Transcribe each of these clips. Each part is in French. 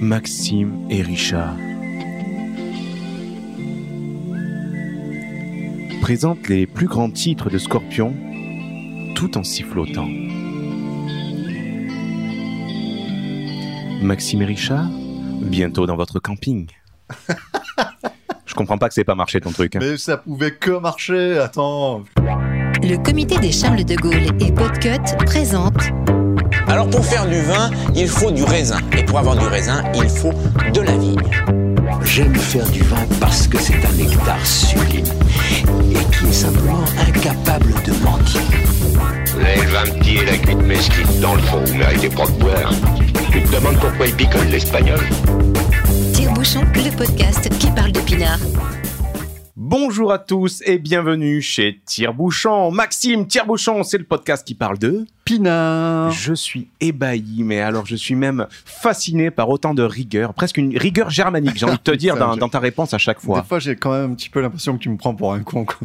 Maxime et Richard présentent les plus grands titres de Scorpion tout en sifflotant. Maxime et Richard, bientôt dans votre camping. Je comprends pas que c'est pas marché ton truc. hein. Mais ça pouvait que marcher, attends. Le comité des Charles de Gaulle et Podcut présente Alors pour faire du vin, il faut du raisin. Et pour avoir du raisin, il faut de la vigne. J'aime faire du vin parce que c'est un nectar sublime et qui est simplement incapable de mentir. Lève un petit et la cuite mesquite dans le fond, vous méritez pas de boire. Tu te demandes pourquoi il picole l'espagnol? Tire-Bouchon, le podcast qui parle de pinard. Bonjour à tous et bienvenue chez Tire-Bouchon. Maxime Tire-Bouchon, c'est le podcast qui parle de... Pinard. Je suis ébahi, mais alors je suis même fasciné par autant de rigueur, presque une rigueur germanique, j'ai envie de te dire, dans, ta réponse à chaque Des fois. fois, j'ai quand même un petit peu l'impression que tu me prends pour un con quand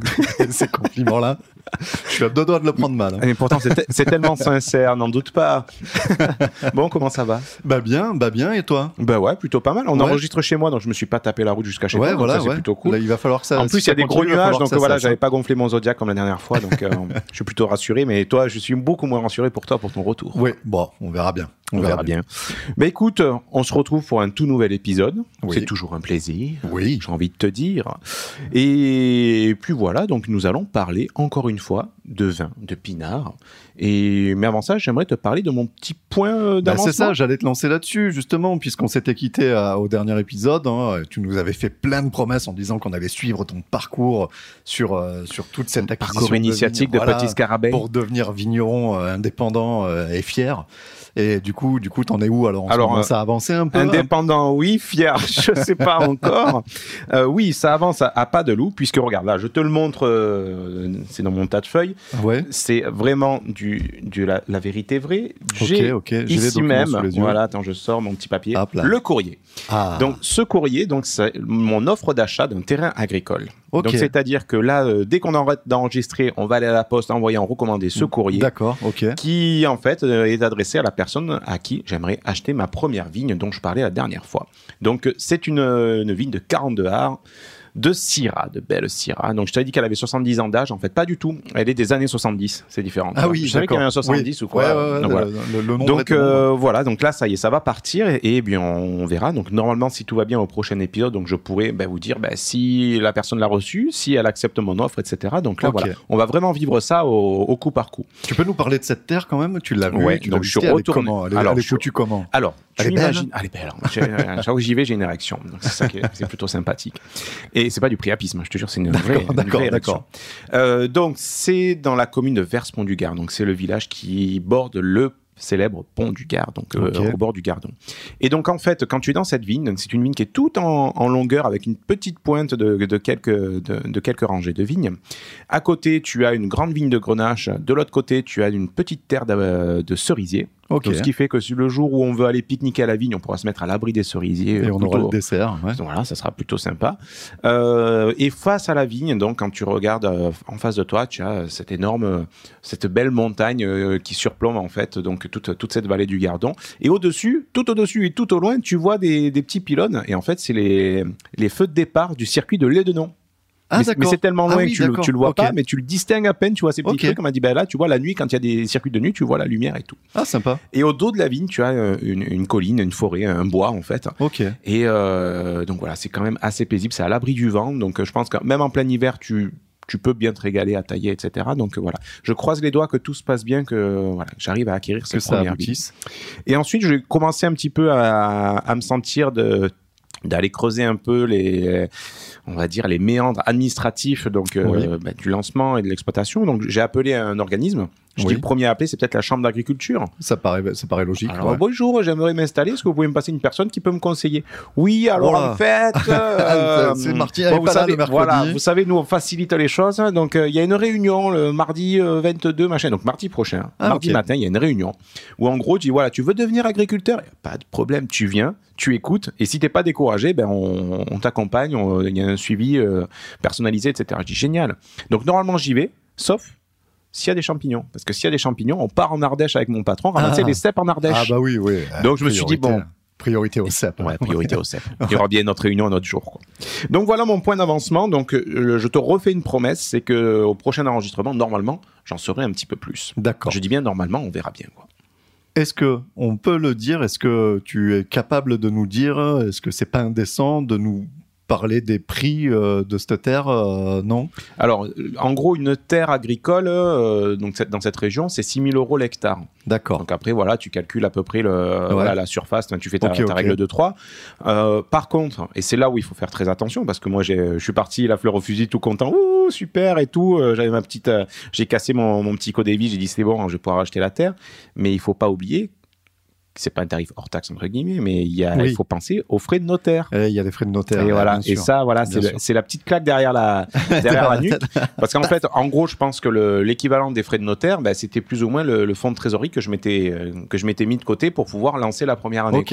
ces compliments-là. Je suis à deux doigts de le prendre mal. hein. Et pourtant, c'est te- c'est tellement sincère, n'en doute pas. bon, comment ça va? Bah bien, bah bien, et toi? Bah ouais, plutôt pas mal. On Ouais. enregistre chez moi, donc je me suis pas tapé la route jusqu'à chez Ouais, donc voilà, c'est ouais. plutôt cool. Là, il va falloir ça. en plus, il y a des gros nuages, donc ça voilà, j'avais pas gonflé mon zodiac comme la dernière fois, donc euh, je suis plutôt rassuré. Mais toi, je suis beaucoup moins rassuré pour toi pour ton retour. Oui, bon, on verra bien. On verra bien. Mais écoute, on se retrouve pour un tout nouvel épisode. Oui. C'est toujours un plaisir. Oui. J'ai envie de te dire. Et puis voilà, donc nous allons parler encore une fois de vin, de pinard. Et mais avant ça, j'aimerais te parler de mon petit point euh, Bah, d'avancement. c'est ça, j'allais te lancer là-dessus, justement, puisqu'on s'était quitté euh, au dernier épisode. hein, tu nous avais fait plein de promesses en disant qu'on allait suivre ton parcours sur, euh, sur toute cette acquisition Parcours initiatique de, vignes, voilà, Petit Scarabée. pour devenir vigneron euh, indépendant euh, et fier. Et du coup, du coup, t'en es où alors, en Alors, moment? euh, Ça a avancé un peu hein? Indépendant, oui. Fier, je sais pas encore. Euh, oui, ça avance à, à pas de loup, puisque regarde, là, je te le montre, euh, c'est dans mon tas de feuilles. Ouais. C'est vraiment du, du la, la vérité vraie. Ok, J'ai ok. Les ici même, voilà, attends, je sors mon petit papier, Hop là. le courrier. Ah. Donc, ce courrier, donc, c'est mon offre d'achat d'un terrain agricole. Donc, c'est-à-dire que là, euh, dès qu'on arrête d'enregistrer, on va aller à la poste envoyer en recommandé ce courrier D'accord, ok. qui en fait euh, est adressé à la personne à qui j'aimerais acheter ma première vigne dont je parlais la dernière fois. Donc euh, c'est une, une vigne de 42 arts de Syrah, de belle Syrah. Donc je t'avais dit qu'elle avait 70 ans d'âge, en fait pas du tout. Elle est des années 70, c'est différent. Ah oui, je savais qu'il y avait un d'accord. 70 Oui. ou quoi. Ouais, ouais, ouais, Donc, voilà. le, le nom Donc euh, voilà, donc là ça y est, ça va partir et, et bien on verra. Donc normalement si tout va bien au prochain épisode, donc je pourrais ben, vous dire ben, si la personne l'a reçu, si elle accepte mon offre, etc. Donc là voilà, on va vraiment vivre ça au, au coup par coup. Tu peux nous parler de cette terre quand même? Tu l'as vu Ouais, tu donc je suis elle retourné. comment? Elle Alors, elle est foutue comment? Alors, Elle tu est belle imagines. Elle est belle. hein. Chaque fois que j'y vais, j'ai une érection. Donc, c'est ça qui est, c'est plutôt sympathique. Et c'est pas du priapisme, je te jure, c'est une vraie, d'accord, d'accord. Euh, donc, c'est dans la commune de Verspont-du-Gard. Donc, c'est le village qui borde le célèbre pont du Gard, donc euh, au bord du Gardon. Et donc, en fait, quand tu es dans cette vigne, c'est une vigne qui est toute en, en longueur avec une petite pointe de, de quelques, de, de quelques rangées de vignes. À côté, tu as une grande vigne de grenache. De l'autre côté, tu as une petite terre de, de cerisiers. Ok. Donc, ce qui fait que le jour où on veut aller pique-niquer à la vigne, on pourra se mettre à l'abri des cerisiers. Et euh, on aura le dessert. ouais. donc Voilà, ça sera plutôt sympa. Euh, et face à la vigne, donc quand tu regardes euh, en face de toi, tu as cette énorme, cette belle montagne euh, qui surplombe en fait donc toute, toute cette vallée du Gardon. Et au-dessus, tout au-dessus et tout au loin, tu vois des, des petits pylônes. Et en fait, c'est les, les feux de départ du circuit de Lédenon. Ah, mais, c'est- mais d'accord. c'est tellement Ah loin oui, que tu, le- tu le vois pas, mais tu le distingues à peine, tu vois ces petits Ok. trucs. On m'a dit, ben là, tu vois la nuit, quand il y a des circuits de nuit, tu vois la lumière et tout. Ah, sympa. Et au dos de la vigne, tu as euh, une, une colline, une forêt, un bois en fait. Ok. Et euh, donc voilà, c'est quand même assez paisible, c'est à l'abri du vent, donc euh, je pense que même en plein hiver, tu, tu peux bien te régaler à tailler, etc. Donc euh, voilà, je croise les doigts que tout se passe bien, que voilà, que j'arrive à acquérir Que cette ça première vie. Et ensuite, j'ai commencé un petit peu à, à me sentir de d'aller creuser un peu les on va dire les méandres administratifs donc euh, Oui. bah, du lancement et de l'exploitation donc j'ai appelé un organisme je Oui. dis le premier à appeler c'est peut-être la chambre d'agriculture Ça paraît, ça paraît logique. alors, ouais. bonjour, j'aimerais m'installer. Est-ce que vous pouvez me passer une personne qui peut me conseiller? Oui, alors Voilà. en fait. euh, C'est Martine, elle bon, vous pas là savez, le mercredi. Voilà, vous savez, nous, on facilite les choses. Donc, euh, il y a une réunion le mardi euh, 22, machin. Donc, mardi prochain, Ah, mardi matin, il y a une réunion où, en gros, tu dis voilà, tu veux devenir agriculteur? Y a Pas de problème, tu viens, tu écoutes. Et si t'es pas découragé, ben, on, on t'accompagne. Il y a un suivi euh, personnalisé, etc. Je dis génial. Donc, normalement, j'y vais, sauf s'il y a des champignons. Parce que s'il y a des champignons, on part en Ardèche avec mon patron, ramasser Ah. les cèpes en Ardèche. Ah bah oui, oui. Donc, je me suis dit, bon. Priorité au CEP. Ouais, priorité au CEP. Il y aura bien notre réunion un autre jour. quoi. Donc voilà mon point d'avancement. Donc euh, je te refais une promesse, c'est que au prochain enregistrement, normalement, j'en saurai un petit peu plus. D'accord. Je dis bien normalement, on verra bien. Quoi. Est-ce que on peut le dire Est-ce que tu es capable de nous dire Est-ce que c'est pas indécent de nous parler des prix euh, de cette terre euh, Non? Alors, en gros, une terre agricole, euh, donc cette- dans cette région, c'est 6 000 euros l'hectare. D'accord. Donc après, voilà, tu calcules à peu près le, voilà, la surface, tu fais ta, règle de 3. Euh, par contre, et c'est là où il faut faire très attention, parce que moi, je suis parti la fleur au fusil tout content, ouh, super et tout. J'avais ma petite, j'ai cassé mon, mon petit codévis, j'ai dit c'est bon, je vais pouvoir acheter la terre. Mais il faut pas oublier c'est pas un tarif hors taxe entre guillemets, mais il, y a, Oui. il faut penser aux frais de notaire. Et Il y a des frais de notaire. Et voilà. Et ça, voilà, c'est la petite claque derrière la, derrière la nuque. Parce qu'en fait, en gros, je pense que le- l'équivalent des frais de notaire, bah, c'était plus ou moins le, le fonds de trésorerie que je m'étais euh, que je m'étais mis de côté pour pouvoir lancer la première année.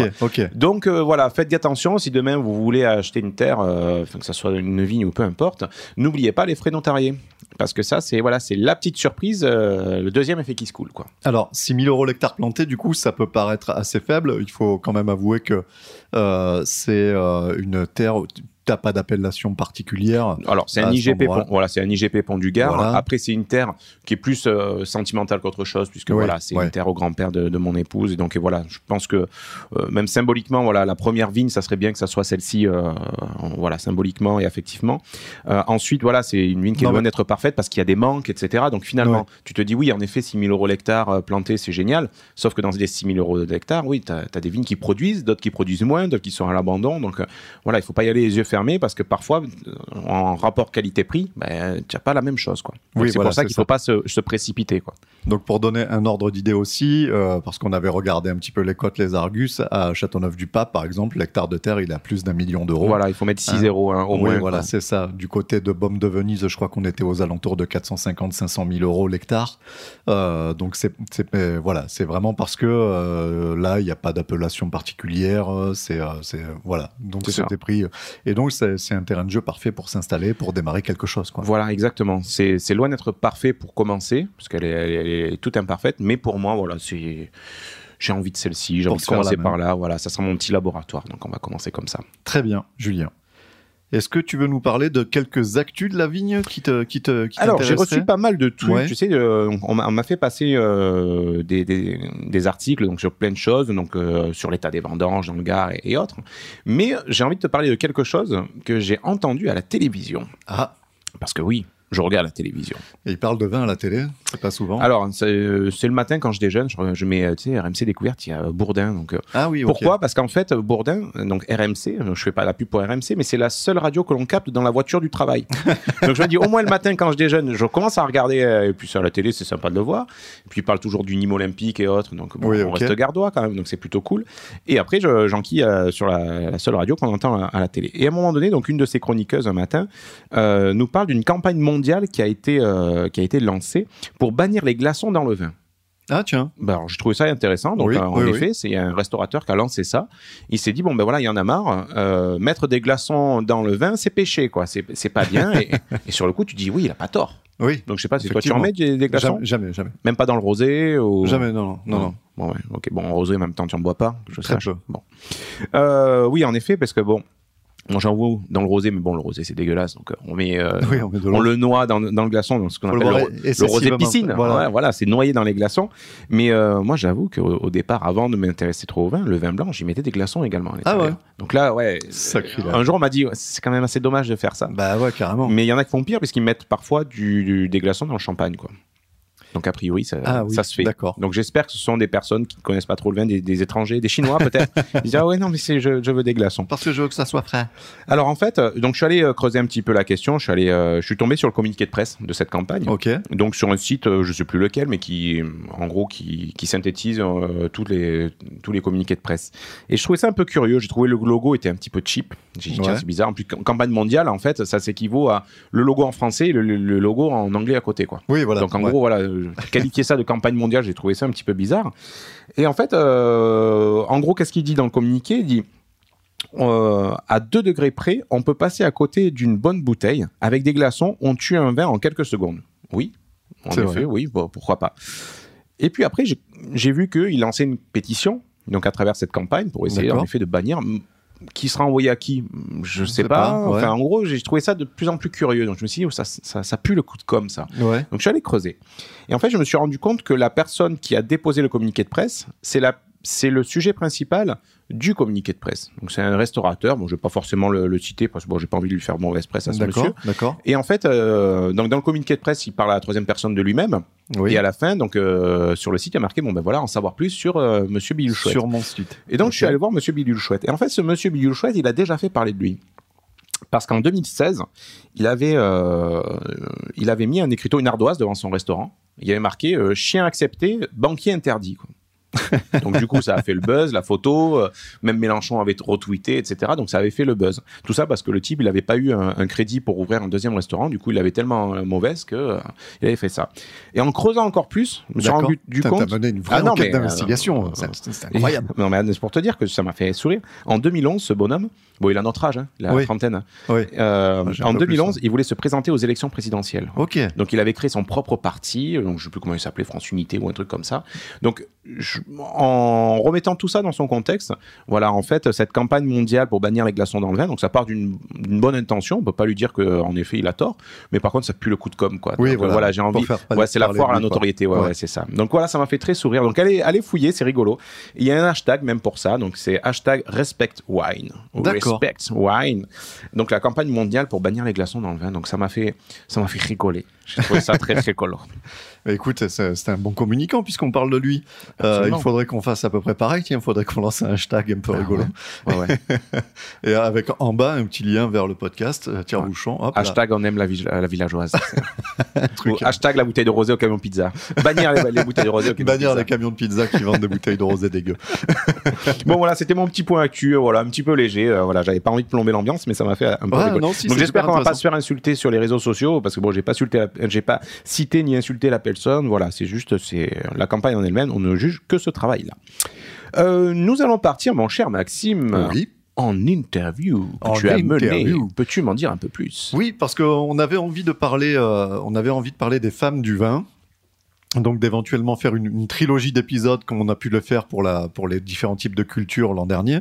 Donc euh, voilà, faites attention si demain vous voulez acheter une terre, euh, que ce soit une vigne ou peu importe, n'oubliez pas les frais notariés. Parce que ça, c'est voilà, c'est la petite surprise, euh, le deuxième effet qui se coule. Quoi. Alors, 6 000 euros l'hectare planté, du coup, ça peut paraître assez faible. Il faut quand même avouer que euh, c'est euh, une terre. T'as pas d'appellation particulière. Alors, c'est un IGP, pont, voilà, c'est un IGP Pont du Gard. Voilà. Après, c'est une terre qui est plus euh, sentimentale qu'autre chose, puisque voilà, c'est une terre au grand-père de, de mon épouse. Et donc, et voilà, je pense que euh, même symboliquement, voilà, la première vigne, ça serait bien que ça soit celle-ci, euh, voilà, symboliquement et affectivement. Ensuite, voilà, c'est une vigne qui est Non, loin mais- d'être parfaite parce qu'il y a des manques, etc. Donc, finalement, Ouais. tu te dis, oui, en effet, 6 000 euros l'hectare planté, c'est génial. Sauf que dans les 6 000 euros l'hectare, oui, tu as, des vignes qui produisent, d'autres qui produisent moins, d'autres qui sont à l'abandon. Donc, voilà, il faut pas y aller les yeux fermés parce que parfois, euh, en rapport qualité-prix, ben, tu n'as pas la même chose. Quoi. Donc, Oui, c'est voilà, pour ça qu'il ça. faut pas se, se précipiter. Quoi. Donc, pour donner un ordre d'idée aussi, euh, parce qu'on avait regardé un petit peu les cotes, les Argus, à Châteauneuf-du-Pape, par exemple, l'hectare de terre, il a plus d'un million d'euros. Voilà, il faut mettre 6 Hein? zéros hein, au Oui, moins. voilà, c'est ça. Du côté de Baume de Venise, je crois qu'on était aux alentours de 450-500 000 euros l'hectare. Euh, donc c'est, voilà, c'est vraiment parce que euh, là, il n'y a pas d'appellation particulière. C'est, voilà. Donc C'est c'était pris. Et donc c'est, c'est un terrain de jeu parfait pour s'installer, pour démarrer quelque chose. Quoi. Voilà, exactement. C'est loin d'être parfait pour commencer, parce qu'elle est, elle est, toute imparfaite, mais pour moi, voilà, c'est. J'ai envie de celle-ci, j'ai envie de commencer par là. Voilà, ça sera mon petit laboratoire, donc on va commencer comme ça. Très bien, Julien. Est-ce que tu veux nous parler de quelques actus de la vigne qui te, qui te, qui Alors, j'ai reçu pas mal de trucs. Ouais. Tu sais, euh, on m'a on m'a fait passer euh, des, des, des articles donc, sur plein de choses, donc euh, sur l'état des vendanges dans le Gard et, et autres. Mais j'ai envie de te parler de quelque chose que j'ai entendu à la télévision. Ah, Parce que oui, je regarde la télévision. et il parle de vin à la télé, c'est pas souvent. Alors, c'est euh, le matin quand je déjeune, je, je mets, euh, tu sais, RMC Découverte, il y a Bourdin. Donc, euh, ah oui, pourquoi? Parce qu'en fait, Bourdin, donc RMC, euh, je fais pas la pub pour RMC, mais c'est la seule radio que l'on capte dans la voiture du travail. donc je me dis, au moins le matin quand je déjeune, je commence à regarder, euh, et puis sur la télé, c'est sympa de le voir. Et puis il parle toujours du Nîmes olympique et autres, donc bon, Oui, on reste gardois quand même, donc c'est plutôt cool. Et après, je- j'enquille euh, sur la, la seule radio qu'on entend à, à la télé. Et à un moment donné, donc une de ces chroniqueuses un matin euh, nous parle d'une campagne mondiale qui a été, euh, qui a été lancée pour bannir les glaçons dans le vin. Ah tiens. Bah, alors, j'ai trouvé ça intéressant. Donc, Oui, euh, en oui, effet, c'est un restaurateur qui a lancé ça. Il s'est dit bon ben voilà, il y en a marre. Euh, mettre des glaçons dans le vin, c'est péché quoi. C'est pas bien. et, et sur le coup, tu dis oui, il a pas tort. Oui. Donc je sais pas si toi tu en mets des, des glaçons, Jamais, jamais, jamais. même pas dans le rosé ou? Jamais, non, non, non, non. Bon ouais, ok. Bon, en rosé en même temps, tu en bois pas. Je Très peu. Bon. Euh, oui, en effet, parce que bon. Moi, j'en vois dans le rosé, mais bon, le rosé, c'est dégueulasse. Donc, euh, on met, euh, Oui, on met on le noie dans, dans le glaçon, dans ce qu'on appelle le, rosé piscine. Voilà. C'est noyé dans les glaçons. Mais euh, moi, j'avoue qu'au au départ, avant de m'intéresser trop au vin, le vin blanc, j'y mettais des glaçons également. à. Ah ouais Donc là, ouais. Sacrilège. Un jour, on m'a dit, c'est quand même assez dommage de faire ça. Bah ouais, carrément. Mais il y en a qui font pire, parce qu'ils mettent parfois du, du- des glaçons dans le champagne, quoi. Donc a priori, ça, Ah oui, ça se fait. d'accord. Donc j'espère que ce sont des personnes qui ne connaissent pas trop le vin, des, des étrangers, des Chinois peut-être. Ils disent ah ouais non mais c'est je, je veux des glaçons. Parce que je veux que ça soit frais. Alors en fait, euh, donc je suis allé euh, creuser un petit peu la question. Je suis allé, euh, je suis tombé sur le communiqué de presse de cette campagne. Ok. Donc sur un site, euh, je sais plus lequel, mais qui, en gros, qui, qui synthétise euh, tous les tous les communiqués de presse. Et je trouvais ça un peu curieux. J'ai trouvé le logo était un petit peu cheap. J'ai dit tiens Ouais. c'est bizarre. En plus cam- campagne mondiale, en fait, ça s'équivaut à le logo en français et le, le- le logo en anglais à côté, quoi. Oui, voilà. Donc en ouais. gros, voilà, qualifier ça de campagne mondiale, j'ai trouvé ça un petit peu bizarre. Et en fait, euh, en gros, qu'est-ce qu'il dit dans le communiqué? Il dit euh, à 2 degrés près, on peut passer à côté d'une bonne bouteille avec des glaçons, on tue un vin en quelques secondes. Oui. En effet, vrai. oui, pourquoi pas. Et puis après, j'ai- vu qu'il lançait une pétition, donc à travers cette campagne, pour essayer en effet de bannir. Qui sera envoyé à qui Je sais sais pas. pas, ouais. Enfin, en gros, j'ai trouvé ça de plus en plus curieux. Donc je me suis dit, oh, ça, ça, ça pue le coup de com, ça. Ouais. Donc je suis allé creuser. Et en fait, je me suis rendu compte que la personne qui a déposé le communiqué de presse, c'est la c'est le sujet principal du communiqué de presse. Donc c'est un restaurateur, bon je vais pas forcément le, le citer parce que bon j'ai pas envie de lui faire mauvaise presse à ce monsieur. D'accord. D'accord. Et en fait, euh, donc dans le communiqué de presse, il parle à la troisième personne de lui-même. Oui. Et à la fin, donc euh, sur le site, il y a marqué bon ben voilà, en savoir plus sur euh, Monsieur Bidule Chouette. Sur mon site. Et donc je suis allé voir Monsieur Bidule Chouette. Et en fait, ce Monsieur Bidule Chouette, il a déjà fait parler de lui. Parce qu'en 2016, il avait, euh, il avait mis un écriteau, une ardoise devant son restaurant. Il y avait marqué chien accepté, banquier interdit. quoi. Donc du coup, ça a fait le buzz, la photo, euh, même Mélenchon avait retweeté, etc. Donc ça avait fait le buzz. Tout ça parce que le type, il n'avait pas eu un, un crédit pour ouvrir un deuxième restaurant. Du coup, il avait tellement euh, mauvaise que euh, il avait fait ça. Et en creusant encore plus, je me suis rendu du compte. T'as mené une vraie Ah non, enquête d'investigation. C'est- incroyable. non, mais c'est pour te dire que ça m'a fait sourire. En 2011, ce bonhomme, bon, il a notre âge, hein, il a la Oui. trentaine. Oui. En peu plus, 2011, hein. il voulait se présenter aux élections présidentielles. Ok. Donc il avait créé son propre parti, donc je sais plus comment il s'appelait, France Unité ou un truc comme ça. Donc je- en remettant tout ça dans son contexte, voilà, en fait, cette campagne mondiale pour bannir les glaçons dans le vin, donc ça part d'une bonne intention, on peut pas lui dire qu'en effet il a tort, mais par contre ça pue le coup de com, quoi. Oui, Donc, voilà. voilà, j'ai envie. Ouais, c'est la foire à la notoriété, ouais, Ouais. ouais, c'est ça. Donc voilà, ça m'a fait très sourire. Donc allez, allez fouiller, c'est rigolo. Il y a un hashtag même pour ça, donc c'est hashtag respect wine. Respect wine. Donc la campagne mondiale pour bannir les glaçons dans le vin. Donc ça m'a fait, ça m'a fait rigoler. J'ai trouvé ça très rigolo. Écoute, c'est un bon communicant puisqu'on parle de lui. Euh, il faudrait qu'on fasse à peu près pareil. Tiens, il faudrait qu'on lance un hashtag un peu Ah rigolo. Ouais, ouais. Et avec en bas un petit lien vers le podcast. euh, Ouais. bouchon. Hop, là. Hashtag on aime la, vi- la villageoise. truc. Ou hashtag la bouteille de rosé au camion pizza. Bannir les, les bouteilles de rosé au camion Bannir pizza. les camions de pizza qui vendent des bouteilles de rosé dégueu. Bon voilà, c'était mon petit point actu, euh, voilà, un petit peu léger. euh, voilà, j'avais pas envie de plomber l'ambiance, mais ça m'a fait un peu Ouais, rigoler. non, si, Donc c'est j'espère qu'on va pas se faire insulter sur les réseaux sociaux parce que bon, j'ai pas insulté, j'ai pas cité ni insulté la Voilà, c'est juste, c'est la campagne en elle-même. On ne juge que ce travail-là. Euh, nous allons partir, mon cher Maxime. Oui. En interview que En tu as mené. Peux-tu m'en dire un peu plus? Oui, parce qu'on avait envie de parler, euh, on avait envie de parler des femmes du vin. Donc d'éventuellement faire une, une trilogie d'épisodes comme on a pu le faire pour, la, pour les différents types de cultures l'an dernier.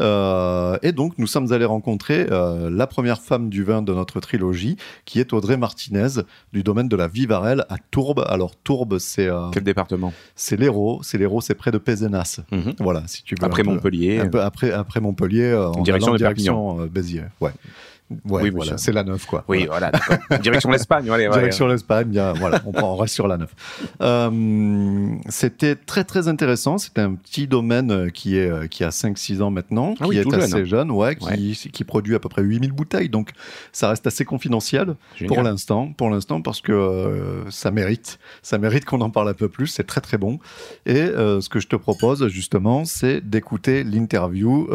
Euh, et donc nous sommes allés rencontrer euh, la première femme du vin de notre trilogie, qui est Audrey Martinez, du domaine de la Vivarelle à Tourbe. Alors Tourbe, c'est euh, Quel département? c'est l'Hérault, c'est l'Hérault, c'est près de Pézenas. Mhm. Voilà, si tu veux. Après peu- Montpellier. un peu après, après Montpellier, euh, en Direction de direction euh, Béziers. Ouais. Ouais, Oui, voilà, c'est la neuf, quoi. Oui, Voilà. Direction l'Espagne, allez, ouais. Direction l'Espagne, bien, voilà, on, reste sur la neuf. Euh, C'était très très intéressant. C'était un petit domaine euh, qui est euh, qui a 5-6 ans maintenant, Ah qui oui, est jeune, assez hein. jeune, ouais, qui, qui produit à peu près 8000 bouteilles. Donc ça reste assez confidentiel Génial. pour l'instant, pour l'instant parce que euh, ça mérite, ça mérite qu'on en parle un peu plus. C'est très très bon. Et euh, ce que je te propose justement, c'est d'écouter l'interview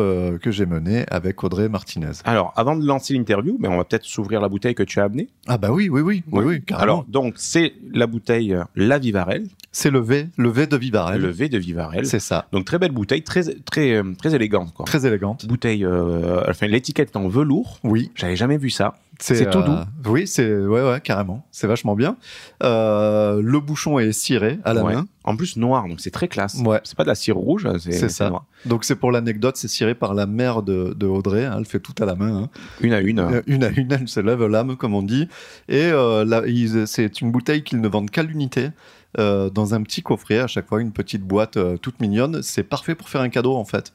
que j'ai menée avec Audrey Martinez. Alors, avant de lancer l'interview, ben, on va peut-être s'ouvrir la bouteille que tu as amenée. Ah bah oui, oui, oui, oui, oui, carrément. Alors, donc, c'est la bouteille euh, La Vivarelle, c'est le V, le V de Vivarel. le V de Vivarelle. C'est ça. Donc, très belle bouteille, très, très, euh, très élégante. Quoi. Très élégante. Bouteille, euh, enfin, l'étiquette est en velours. Oui, J'avais jamais vu ça. C'est tout doux. Oui, c'est ouais, ouais, carrément. C'est vachement bien. Euh, le bouchon est ciré à la Ouais. main. En plus, noir, donc c'est très classe. Ouais. C'est pas de la cire rouge, c'est ça. noir. Donc c'est pour l'anecdote, c'est ciré par la mère de, de Audrey. hein, elle fait tout à la main. hein. Une à une. Euh, Une à une, elle se lève l'âme, comme on dit. Et euh, c'est une bouteille qu'ils ne vendent qu'à l'unité. euh, dans un petit coffret, à chaque fois une petite boîte toute mignonne. C'est parfait pour faire un cadeau en fait.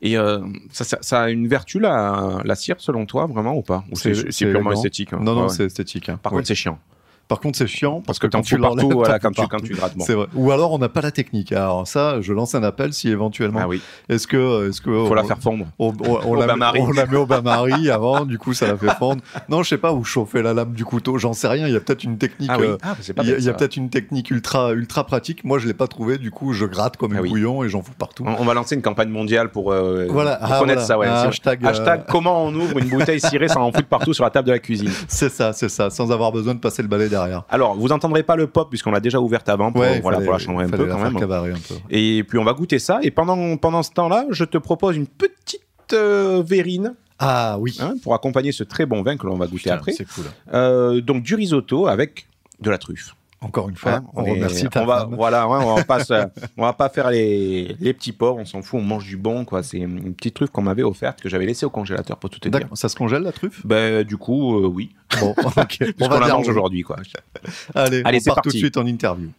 Et euh, ça, ça- ça a une vertu, la, la cire, selon toi, vraiment, ou pas? Ou c'est purement élégant. esthétique hein? Non, non, Ouais. c'est esthétique. hein. Par contre, c'est chiant. Par contre, c'est chiant Parce que t'en quand tu partout, voilà, quand tu, quand tu grattes. Bon. C'est vrai. Ou alors on n'a pas la technique. Alors ça, je lance un appel si éventuellement. Ah oui, Est-ce que, est-ce que faut on, la faire fondre. on, on- on Au la, met, bain-marie. on la met au bain-marie avant, du coup ça la fait fondre. Non, je sais pas où chauffer la lame du couteau. J'en sais rien. Il y a peut-être une technique. Ah oui, euh, ah, pas il y a, peut-être une technique ultra ultra pratique. Moi, je l'ai pas trouvé. Du coup, je gratte comme Ah un oui. bouillon et j'en fous partout. On, va lancer une campagne mondiale pour, euh, Voilà, pour ah, connaître voilà. ça. Ouais. Hashtag, euh, hashtag comment on ouvre une bouteille cirée sans en foutre partout sur la table de la cuisine? C'est ça, c'est ça, sans avoir besoin de passer le balai derrière. Alors, vous entendrez pas le pop puisqu'on l'a déjà ouverte avant pour, Ouais, voilà, fallait- pour la changer un peu quand même. cavarer un peu. Et puis on va goûter ça. Et pendant, pendant ce temps-là, je te propose une petite euh, verrine Ah oui. hein, pour accompagner ce très bon vin que l'on va goûter Putain, après. C'est cool. Euh, donc du risotto avec de la truffe. Encore une fois, Hein, on, remercie ta on va, femme. Voilà, ouais, on va pas, se- on va pas faire les, les petits pauvres, on s'en fout, on mange du bon, quoi. C'est une petite truffe qu'on m'avait offerte, que j'avais laissé au congélateur pour tout te dire. Ça se congèle la truffe? Ben, du coup, euh, oui. Bon. On va la mange aujourd'hui, quoi. Allez, Allez, on part tout de parti. suite en interview.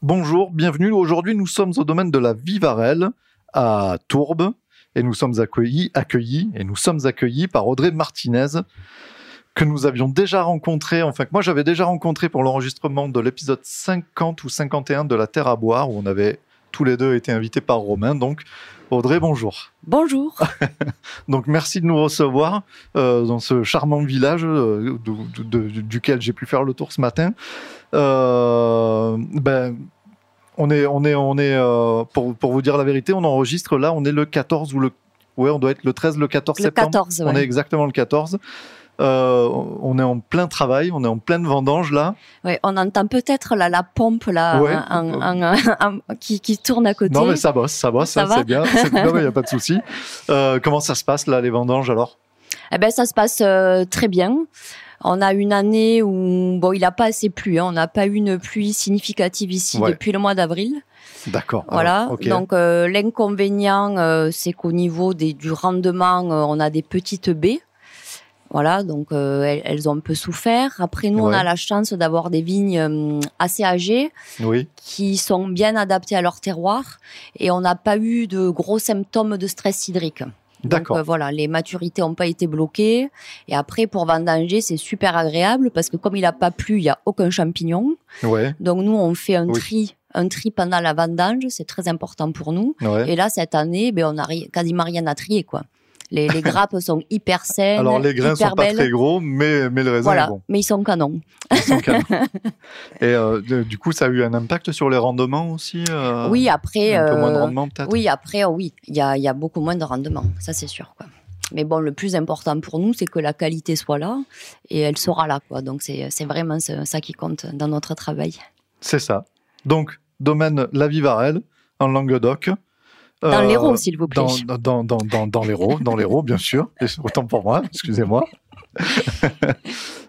Bonjour, bienvenue. Aujourd'hui, nous sommes au domaine de la Vivarelle à Tourbe et nous sommes accueillis, accueillis et nous sommes accueillis par Audrey Martinez que nous avions déjà rencontré, enfin que moi j'avais déjà rencontré pour l'enregistrement de l'épisode 50 ou 51 de La Terre à boire où on avait tous les deux été invités par Romain. Donc Audrey, bonjour. Bonjour. Donc merci de nous recevoir euh, dans ce charmant village euh, du- duquel j'ai pu faire le tour ce matin. Euh, ben, on est, on est, on est pour, pour vous dire la vérité, on enregistre là, on est le 14 ou le... Ouais, on doit être le 13, le 14 Le septembre. 14, On ouais. est exactement le 14. Euh, on est en plein travail, on est en pleine vendange là. Ouais, on entend peut-être la pompe là, Ouais. qui, qui tourne à côté. Non mais ça bosse, ça bosse, Ça hein, c'est bien. C'est- Non mais il n'y a pas de souci. Euh, comment ça se passe là, les vendanges alors? Eh ben, ça se passe euh, très bien. On a une année où bon, il n'a pas assez plu. hein. On n'a pas eu une pluie significative ici Ouais. depuis le mois d'avril. D'accord. Voilà. Donc euh, l'inconvénient, euh, c'est qu'au niveau des, du rendement, euh, on a des petites baies. Voilà, donc euh, elles, elles ont un peu souffert. Après, nous, on a la chance d'avoir des vignes euh, assez âgées Oui, qui sont bien adaptées à leur terroir et on n'a pas eu de gros symptômes de stress hydrique. D'accord. euh, voilà, les maturités n'ont pas été bloquées. Et après, pour vendanger, c'est super agréable parce que comme il n'a pas plu, il n'y a aucun champignon. Ouais, Donc nous, on fait un Oui. tri, un tri pendant la vendange. C'est très important pour nous. ouais. Et là, cette année, ben, on n'a quasiment rien à trier, quoi. Les, les grappes sont hyper saines, Alors les grains sont pas belles. très gros, mais, mais le raisin Voilà, est bon. mais ils sont canons. Ils sont canons. Et euh, du coup, ça a eu un impact sur les rendements aussi euh, oui, après, Un peu moins de euh, rendement peut-être? Oui, après, oh oui, il y a, il y a beaucoup moins de rendement, ça c'est sûr. Quoi. Mais bon, le plus important pour nous, c'est que la qualité soit là et elle sera là. Quoi. Donc c'est vraiment ça qui compte dans notre travail. C'est ça. Donc, domaine La Vivarelle, en Languedoc. Dans Euh, l'Hérault, s'il vous plaît. Dans, dans, dans, dans, dans l'Hérault, dans l'Hérault, bien sûr. Autant pour moi, excusez-moi.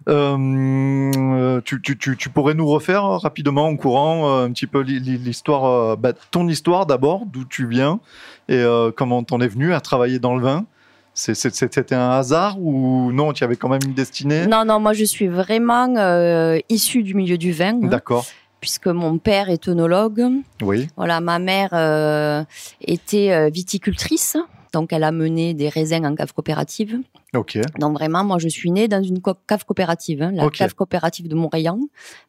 Euh, tu, tu, tu, tu pourrais nous refaire euh, rapidement, en courant, euh, un petit peu l'histoire, euh, bah, ton histoire d'abord, d'où tu viens et euh, comment t'en es venu à travailler dans le vin. C'était un hasard ou non, tu avais quand même une destinée? Non, non, moi je suis vraiment euh, issue du milieu du vin, hein, D'accord, puisque mon père est œnologue. oui, Voilà, ma mère euh, était euh, viticultrice, donc elle a mené des raisins en cave coopérative. ok, Donc vraiment, moi je suis née dans une cave coopérative, hein, la cave coopérative de Montréal,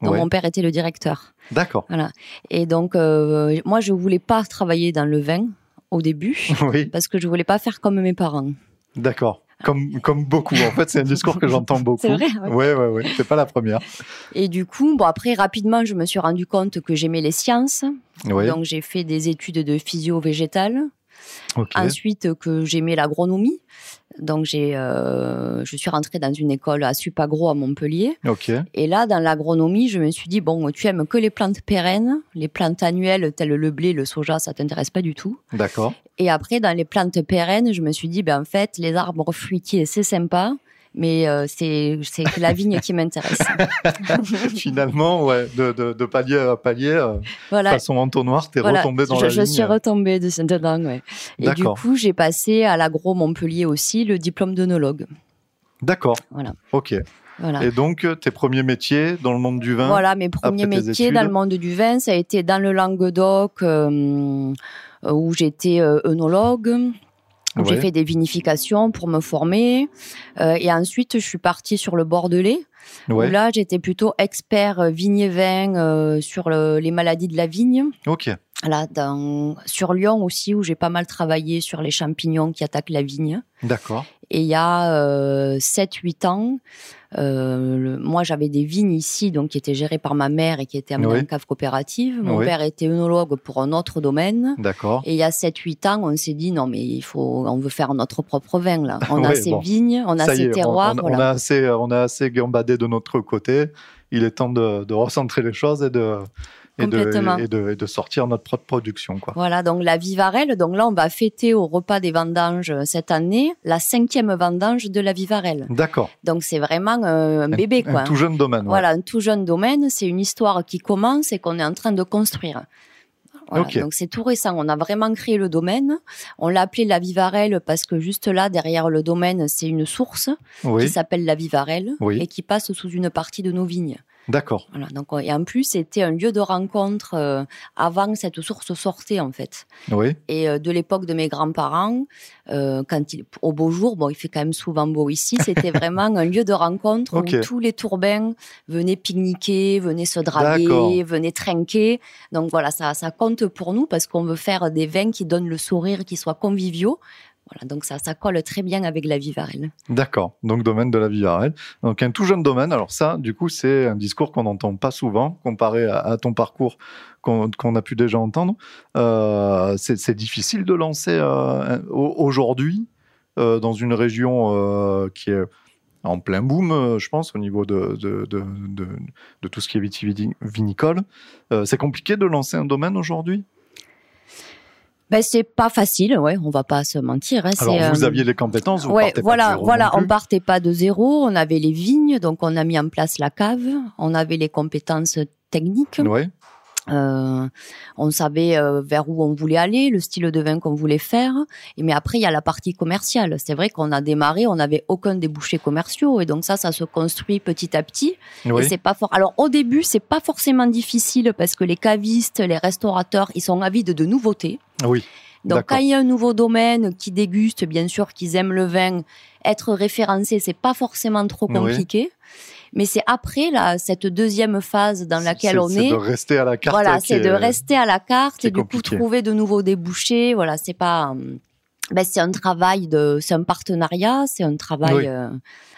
dont ouais. mon père était le directeur. d'accord, Et donc, euh, moi, je voulais pas travailler dans le vin au début oui. parce que je voulais pas faire comme mes parents. D'accord. Comme, comme beaucoup. En fait, c'est un discours que j'entends beaucoup. C'est vrai, Ouais, ouais. ouais, ouais. C'est pas la première. Et du coup, bon, après, rapidement, je me suis rendu compte que j'aimais les sciences. Ouais. Donc, j'ai fait des études de physio végétale. Ensuite, que j'aimais l'agronomie. Donc, j'ai, euh, je suis rentrée dans une école à Supagro à Montpellier. Et là, dans l'agronomie, je me suis dit, bon, tu aimes que les plantes pérennes, les plantes annuelles telles le blé, le soja, ça t'intéresse pas du tout. D'accord. Et après, dans les plantes pérennes, je me suis dit, ben, en fait, les arbres fruitiers, c'est sympa, mais euh, c'est la vigne qui m'intéresse. Finalement, ouais, de, de, de palier à palier, euh, voilà. façon entonnoir, t'es Voilà, retombé dans je, la je ligne. suis retombée de dedans, ouais. Et du coup, j'ai passé à l'agro Montpellier aussi le diplôme d'œnologue. D'accord. Voilà. Ok. Voilà. Et donc, euh, tes premiers métiers dans le monde du vin Voilà, mes premiers métiers dans le monde du vin, ça a été dans le Languedoc, euh, où j'étais œnologue. Où J'ai Ouais. fait des vinifications pour me former. Euh, et ensuite, je suis partie sur le Bordelais. Ouais. où Là, j'étais plutôt expert euh, vigne-vin euh, sur le- les maladies de la vigne. Ok. Là, dans, sur Lyon aussi, où j'ai pas mal travaillé sur les champignons qui attaquent la vigne. D'accord. Et il y a euh, 7-8 ans, le- moi j'avais des vignes ici, donc qui étaient gérées par ma mère et qui étaient amenées Oui. en cave coopérative. Mon Oui. père était œnologue pour un autre domaine. D'accord. Et il y a 7-8 ans, on s'est dit non mais il faut, on veut faire notre propre vin là. On a ces bon. vignes, on a ces on- terroirs. on, on voilà. a assez, on a assez gambadé de notre côté. Il est temps de, de recentrer les choses et de, et de, Complètement. et, de, et de sortir notre propre production. Quoi. Voilà, donc la Vivarelle. Donc là, on va fêter au repas des vendanges euh, cette année la cinquième vendange de la Vivarelle. D'accord. Donc c'est vraiment euh, un bébé, Un quoi. tout jeune domaine. ouais. Voilà, un tout jeune domaine. C'est une histoire qui commence et qu'on est en train de construire. Voilà. Donc c'est tout récent. On a vraiment créé le domaine. On l'a appelé la Vivarelle parce que juste là, derrière le domaine, c'est une source Oui, qui s'appelle la Vivarelle Oui. et qui passe sous une partie de nos vignes. D'accord. Voilà, donc, on- et en plus, c'était un lieu de rencontre euh, avant que cette source sortait, en fait. Oui, Et euh, de l'époque de mes grands-parents, euh, quand il, au beau jour, bon, il fait quand même souvent beau ici, c'était vraiment un lieu de rencontre où tous les tourbins venaient pique-niquer, venaient se draguer, venaient trinquer. Donc voilà, ça, ça compte pour nous parce qu'on veut faire des vins qui donnent le sourire, qui soient conviviaux. Voilà, donc ça, ça colle très bien avec la Vivarelle. d'accord. Donc, domaine de la Vivarelle. Donc, un tout jeune domaine. Alors, ça, du coup, c'est un discours qu'on n'entend pas souvent comparé à, ton parcours qu'on a pu déjà entendre. Euh, c'est difficile de lancer euh, aujourd'hui euh, dans une région qui est en plein boom, je pense, au niveau de, de, tout ce qui est vitivinicole. C'est compliqué de lancer un domaine aujourd'hui? Ben, c'est pas facile, ouais, on va pas se mentir. Hein, Alors, vous euh, aviez les compétences, vous ouais, partez pas de voilà, zéro voilà, on partait pas de zéro, on avait les vignes, donc on a mis en place la cave, on avait les compétences techniques, Ouais, euh, on savait euh, vers où on voulait aller, le style de vin qu'on voulait faire, et mais après il y a la partie commerciale. C'est vrai qu'on a démarré, on n'avait aucun débouché commerciaux, et donc ça, ça se construit petit à petit. Et c'est pas fort. Alors au début, c'est pas forcément difficile parce que les cavistes, les restaurateurs, ils sont avides de nouveautés. oui. Donc quand il y a un nouveau domaine qui déguste, bien sûr, qu'ils aiment le vin, être référencé, c'est pas forcément trop Oui. Mais c'est après là, cette deuxième phase dans laquelle C'est- on c'est est. de rester à la carte. voilà, c'est de est- rester à la carte et du coup trouver de nouveaux débouchés. Voilà, c'est pas. hum, Ben, c'est un travail de, c'est un partenariat, c'est un travail Oui. euh,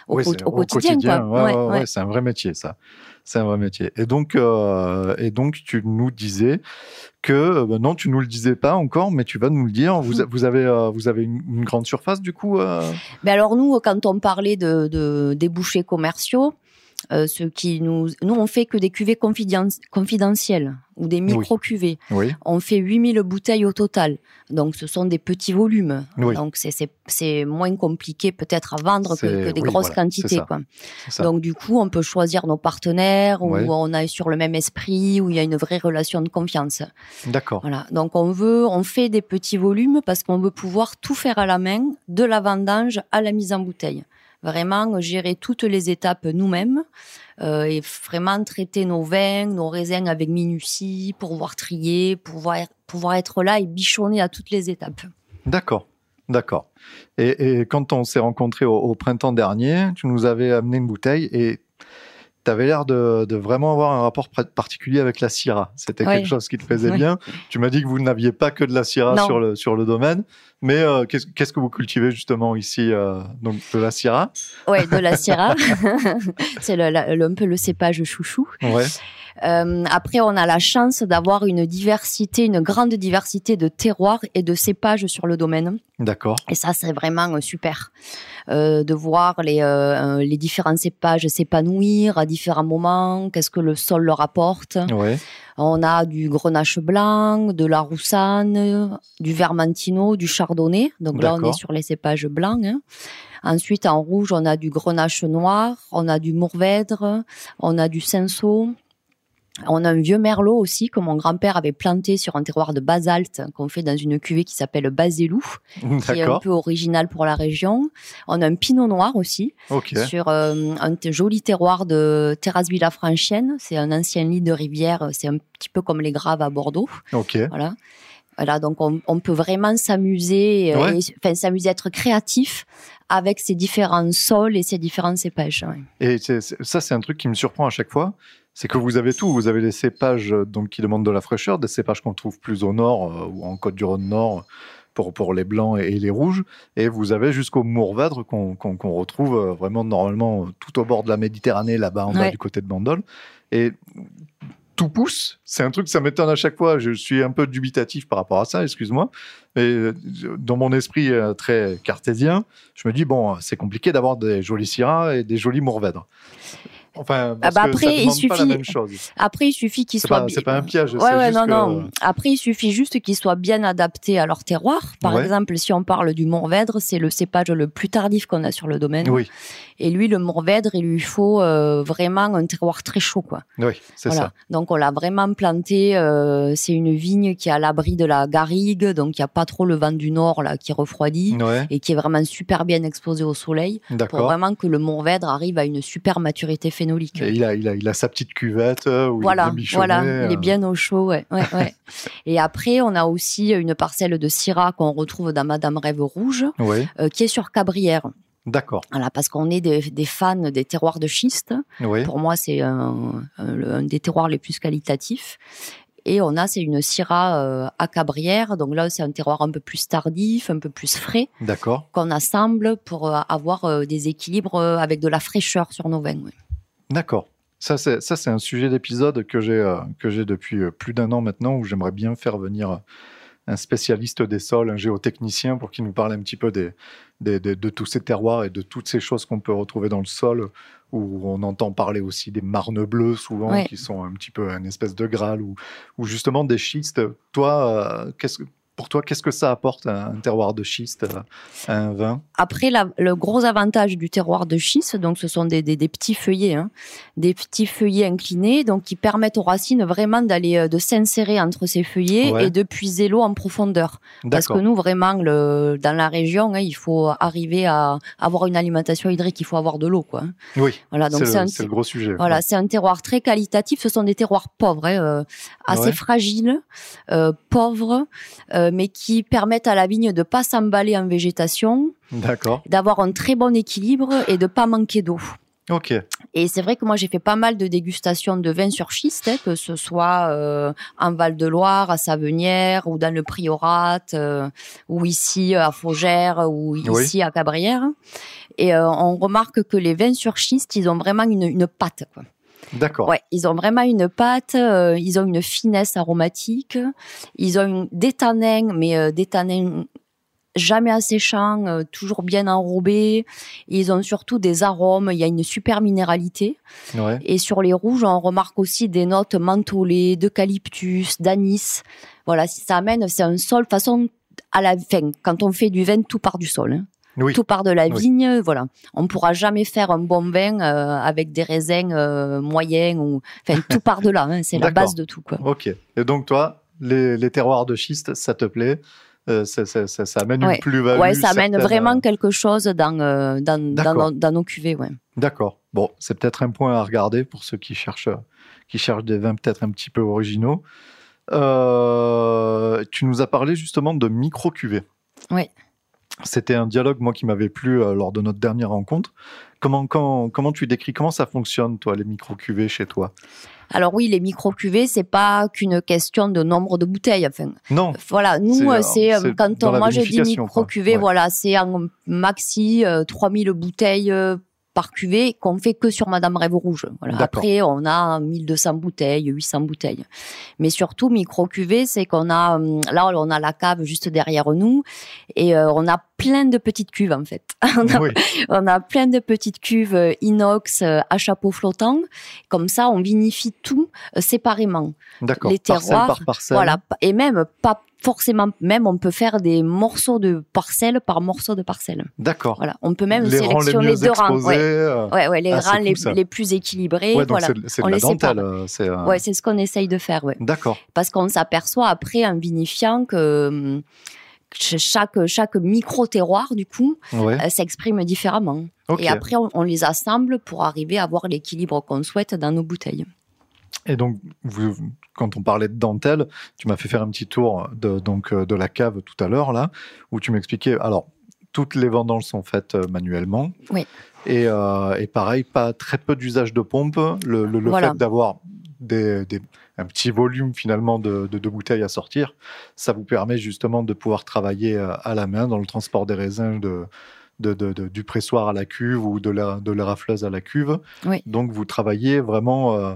au, Oui, co- c'est au quotidien, quoi. ouais, c'est un vrai métier, ça. C'est un vrai métier. Et donc, euh, et donc, tu nous disais que euh, ben non, tu nous le disais pas encore, mais tu vas nous le dire. Vous, a- vous avez, euh, vous avez une, une grande surface du coup. euh? Mais alors nous, quand on parlait de, de débouchés commerciaux, euh, ce qui nous, nous on fait que des cuvées confiden- confidentielles ou des micro cuvées. Oui. On fait 8000 bouteilles au total, donc ce sont des petits volumes. Oui. Donc c'est- moins compliqué peut-être à vendre que, des grosses voilà, quantités. Quoi. Donc du coup, on peut choisir nos partenaires où on est sur le même esprit, où il y a une vraie relation de confiance. D'accord. Voilà. Donc on veut, on fait des petits volumes parce qu'on veut pouvoir tout faire à la main, de la vendange à la mise en bouteille. Vraiment gérer toutes les étapes nous-mêmes euh, et vraiment traiter nos vins, nos raisins avec minutie, pouvoir trier, pouvoir pouvoir être là et bichonner à toutes les étapes. D'accord. D'accord. Et, quand on s'est rencontrés au printemps dernier, tu nous avais amené une bouteille et tu avais l'air de, de vraiment avoir un rapport particulier avec la Syrah. C'était quelque chose qui te Ouais. bien. Tu m'as dit que vous n'aviez pas que de la Syrah Non. sur le, sur le domaine, mais euh, qu'est-ce que vous cultivez justement ici euh, Donc de la Syrah? Ouais, de la Syrah. C'est un peu le cépage chouchou. Ouais. Euh, après, on a la chance d'avoir une diversité, une grande diversité de terroirs et de cépages sur le domaine. D'accord. Et ça, c'est vraiment euh, super euh, de voir les, euh, les différents cépages s'épanouir à différents moments. Qu'est-ce que le sol leur apporte Ouais. On a du grenache blanc, de la roussanne, du vermentino, du chardonnay. Donc là, on est sur les cépages blancs. hein. Ensuite, en rouge, on a du grenache noir, on a du mourvèdre, on a du cinsault. On a un vieux merlot aussi que mon grand-père avait planté sur un terroir de basalte qu'on fait dans une cuvée qui s'appelle Baselou qui est un peu original pour la région. On a un pinot noir aussi sur euh, un joli terroir de Terrasse Villafranchienne. C'est un ancien lit de rivière. C'est un petit peu comme les Graves à Bordeaux. Ok. Voilà. Voilà, donc on, on peut vraiment s'amuser, euh, Ouais. enfin s'amuser, être créatif avec ces différents sols et ces différents cépages. ouais. Et ça, c'est un truc qui me surprend à chaque fois. C'est que vous avez tout. Vous avez des cépages euh, donc, qui demandent de la fraîcheur, des cépages qu'on trouve plus au nord euh, ou en Côte-du-Rhône Nord pour, pour les blancs et, et les rouges. Et vous avez jusqu'au Mourvèdre qu'on retrouve euh, vraiment normalement tout au bord de la Méditerranée, là-bas en bas du côté de Bandol. Et tout pousse. C'est un truc, ça m'étonne à chaque fois. Je suis un peu dubitatif par rapport à ça, excuse-moi. Mais dans mon esprit très cartésien, je me dis, bon, c'est compliqué d'avoir des jolis syrahs et des jolis mourvèdres. Enfin, Ah que après, ça il demande pas la suffit- même chose. Après, il suffit qu'ils soient. pas, c'est pas un piège. Ouais, c'est ouais, juste non, que- non. Après, il suffit juste qu'ils soient bien adaptés à leur terroir. Par Ouais. exemple, si on parle du Mourvèdre, c'est le cépage le plus tardif qu'on a sur le domaine. Oui, Et lui, le Mourvèdre, il lui faut euh, vraiment un terroir très chaud, quoi. oui, c'est Voilà. ça. Donc, on l'a vraiment planté. euh, c'est une vigne qui est à l'abri de la garrigue, donc il n'y a pas trop le vent du nord là qui refroidit Ouais, et qui est vraiment super bien exposé au soleil pour vraiment que le Mourvèdre arrive à une super maturité phénolique. Et il a, il a, il a sa petite cuvette euh, où il est Voilà, bien voilà, il est euh. bien au chaud, ouais, ouais, ouais. Et après, on a aussi une parcelle de Syrah qu'on retrouve dans Madame Rêve Rouge, Oui, euh, qui est sur Cabrières. d'accord. Voilà, parce qu'on est des, des fans des terroirs de schiste. Oui, Pour moi, c'est un, des terroirs les plus qualitatifs. Et on a, c'est une Syrah euh, à Cabrières. Donc là, c'est un terroir un peu plus tardif, un peu plus frais, d'accord. qu'on assemble pour euh, avoir euh, des équilibres euh, avec de la fraîcheur sur nos vins. ouais. D'accord. Ça, c'est, un sujet d'épisode que j'ai, euh, depuis euh, plus d'un an maintenant où j'aimerais bien faire venir euh, un spécialiste des sols, un géotechnicien, pour qu'il nous parle un petit peu des, des- des- de tous ces terroirs et de toutes ces choses qu'on peut retrouver dans le sol, où on entend parler aussi des marnes bleues souvent, Ouais. qui sont un petit peu une espèce de graal, ou, ou justement des schistes. Toi, euh, qu'est-ce que, pour toi, qu'est-ce que ça apporte un, terroir de schiste euh, à un vin? Après, la- le gros avantage du terroir de schiste, donc ce sont des, des- des petits feuillets, hein, des petits feuillets inclinés, donc qui permettent aux racines vraiment d'aller euh, de s'insérer entre ces feuillets Ouais. et de puiser l'eau en profondeur. Parce que nous, vraiment, le, dans la région, hein, il faut arriver à avoir une alimentation hydrique, il faut avoir de l'eau, quoi. hein. Oui, Voilà, donc c'est, c'est le, un, c'est le gros sujet. voilà, c'est un terroir très qualitatif. Ce sont des terroirs pauvres, hein, euh, assez Ouais. fragiles, euh, pauvres, euh, mais qui permettent à la vigne de pas s'emballer en végétation, d'avoir un très bon équilibre et de pas manquer d'eau. Ok. Et c'est vrai que moi j'ai fait pas mal de dégustations de vins sur schiste, hein, que ce soit euh, en Val de Loire, à Savenière, ou dans le Priorat, euh, ou ici à Faugères, ou Oui. ici à Cabrières. Et euh, on remarque que les vins sur schiste, ils ont vraiment une, une pâte. Quoi. D'accord. Ouais, ils ont vraiment une pâte, euh, ils ont une finesse aromatique, ils ont une, des tanins, mais euh, des tanins jamais asséchants, euh, toujours bien enrobés. Ils ont surtout des arômes, il y a une super minéralité. Ouais. Et sur les rouges, on remarque aussi des notes mentholées, d'eucalyptus, d'anis. Voilà, si ça amène, c'est un sol, de façon, à la fin, quand on fait du vin, tout part du sol. hein. Oui. Tout part de la Oui. vigne, voilà. On pourra jamais faire un bon vin euh, avec des raisins euh, moyens ou, enfin, tout part de là. hein. C'est la base de tout, quoi. Ok. Et donc, toi, les, les terroirs de schiste, ça te plaît? Euh, ça, ça- ça- ça amène Ouais. une plus-value Ouais, ça amène vraiment quelque chose dans euh, dans, nos, dans nos cuvées, ouais. D'accord. Bon, c'est peut-être un point à regarder pour ceux qui cherchent, qui cherchent des vins peut-être un petit peu originaux. Euh, tu nous as parlé justement de micro-cuvées. Oui. C'était un dialogue, moi, qui m'avait plu euh, lors de notre dernière rencontre. Comment, quand- comment tu décris, comment ça fonctionne, toi, les micro-cuvées chez toi? Alors oui, les micro cuvées, c'est pas qu'une question de nombre de bouteilles. Enfin, Non, Voilà, nous, C'est, euh, euh, quand on, moi je dis vinification, micro quoi. cuvée, Ouais. voilà, c'est en maxi euh, 3000 bouteilles par cuvée qu'on fait que sur Madame Rêve Rouge. Voilà. Après, on a 1200 bouteilles, 800 bouteilles. Mais surtout, micro cuvée, c'est qu'on a, hum, là, on a la cave juste derrière nous et euh, on a plein de petites cuves, en fait. on, a, oui, on a plein de petites cuves euh, inox euh, à chapeau flottant. Comme ça, on vinifie tout euh, séparément. d'accord. les Parcelle terroirs, par parcelle. Voilà, et même pas forcément, même on peut faire des morceaux de parcelles par morceau de parcelle. D'accord. Voilà, on peut même les les sélectionner mieux deux rangs. Ouais, euh, ouais, ouais, les Ah, rangs cool, les, les plus équilibrés. ouais, voilà. c'est, de on la les dentelle. C'est, euh, Ouais, c'est ce qu'on essaye de faire, ouais. D'accord. Parce qu'on s'aperçoit après en vinifiant que hum, chaque, chaque micro-terroir, du coup, Ouais. euh, s'exprime différemment. Et après, on, on les assemble pour arriver à avoir l'équilibre qu'on souhaite dans nos bouteilles. Et donc, vous- quand on parlait de dentelle, tu m'as fait faire un petit tour de, donc, euh, de la cave tout à l'heure, là, où tu m'expliquais. Alors, toutes les vendanges sont faites euh, manuellement. Oui. Et, euh, et pareil, pas très peu d'usage de pompe. Le, le- le Voilà. fait d'avoir des, des- un petit volume finalement de, de, de bouteilles à sortir, ça vous permet justement de pouvoir travailler euh, à la main dans le transport des raisins de, de, de- de- du pressoir à la cuve ou de la, de la rafleuse à la cuve. Oui. Donc vous travaillez vraiment euh,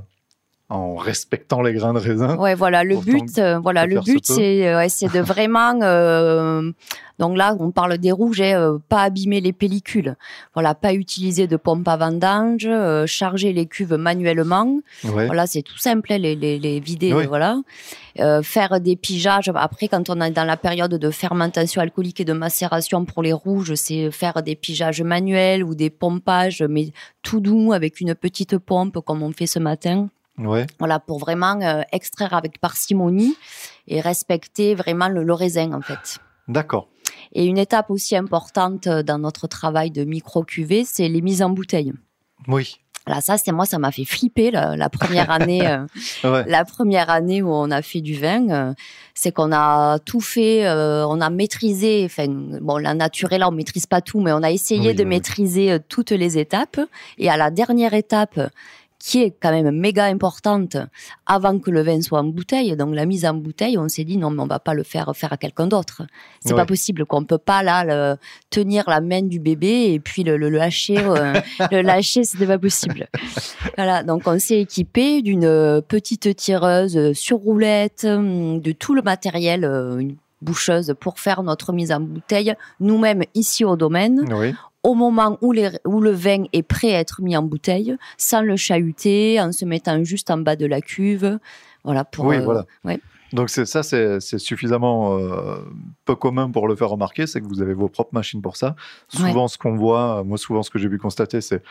en respectant les grains de raisin. Ouais, voilà, le but, euh, voilà, le but, c'est, euh, ouais, c'est de vraiment, euh, donc là, on parle des rouges, hein, pas abîmer les pellicules. Voilà, pas utiliser de pompe à vendange, charger les cuves manuellement. Ouais. Voilà, c'est tout simple, hein, les, les, les vider, voilà. Faire des pigeages. Après, quand on est dans la période de fermentation alcoolique et de macération pour les rouges, c'est faire des pigeages manuels ou des pompages, mais tout doux avec une petite pompe comme on fait ce matin. Ouais. Voilà, pour vraiment euh, extraire avec parcimonie et respecter vraiment le, le raisin, en fait. D'accord. Et une étape aussi importante euh, dans notre travail de micro-cuvée, c'est les mises en bouteille. Oui. Là, ça, c'est moi, ça m'a fait flipper la, la première année. euh, Ouais. la première année où on a fait du vin, euh, c'est qu'on a tout fait, euh, on a maîtrisé, enfin, bon, la naturelle, là, on maîtrise pas tout, mais on a essayé Oui, de oui, maîtriser toutes les étapes. Et à la dernière étape, qui est quand même méga importante, avant que le vin soit en bouteille, donc la mise en bouteille, on s'est dit non, mais on va pas le faire faire à quelqu'un d'autre. C'est Ouais. pas possible qu'on peut pas là le- tenir la main du bébé et puis le, le lâcher, euh, le lâcher, c'était pas possible. Voilà, donc on s'est équipé d'une petite tireuse sur roulette, hum, de tout le matériel, euh, une boucheuse pour faire notre mise en bouteille, nous-mêmes ici au domaine, Oui. au moment où, les- où le vin est prêt à être mis en bouteille, sans le chahuter, en se mettant juste en bas de la cuve. Voilà, pour, Oui, euh, voilà. ouais. Donc c'est ça, c'est suffisamment euh, peu commun pour le faire remarquer, c'est que vous avez vos propres machines pour ça. Souvent, ce qu'on voit, moi souvent ce que j'ai pu constater, c'est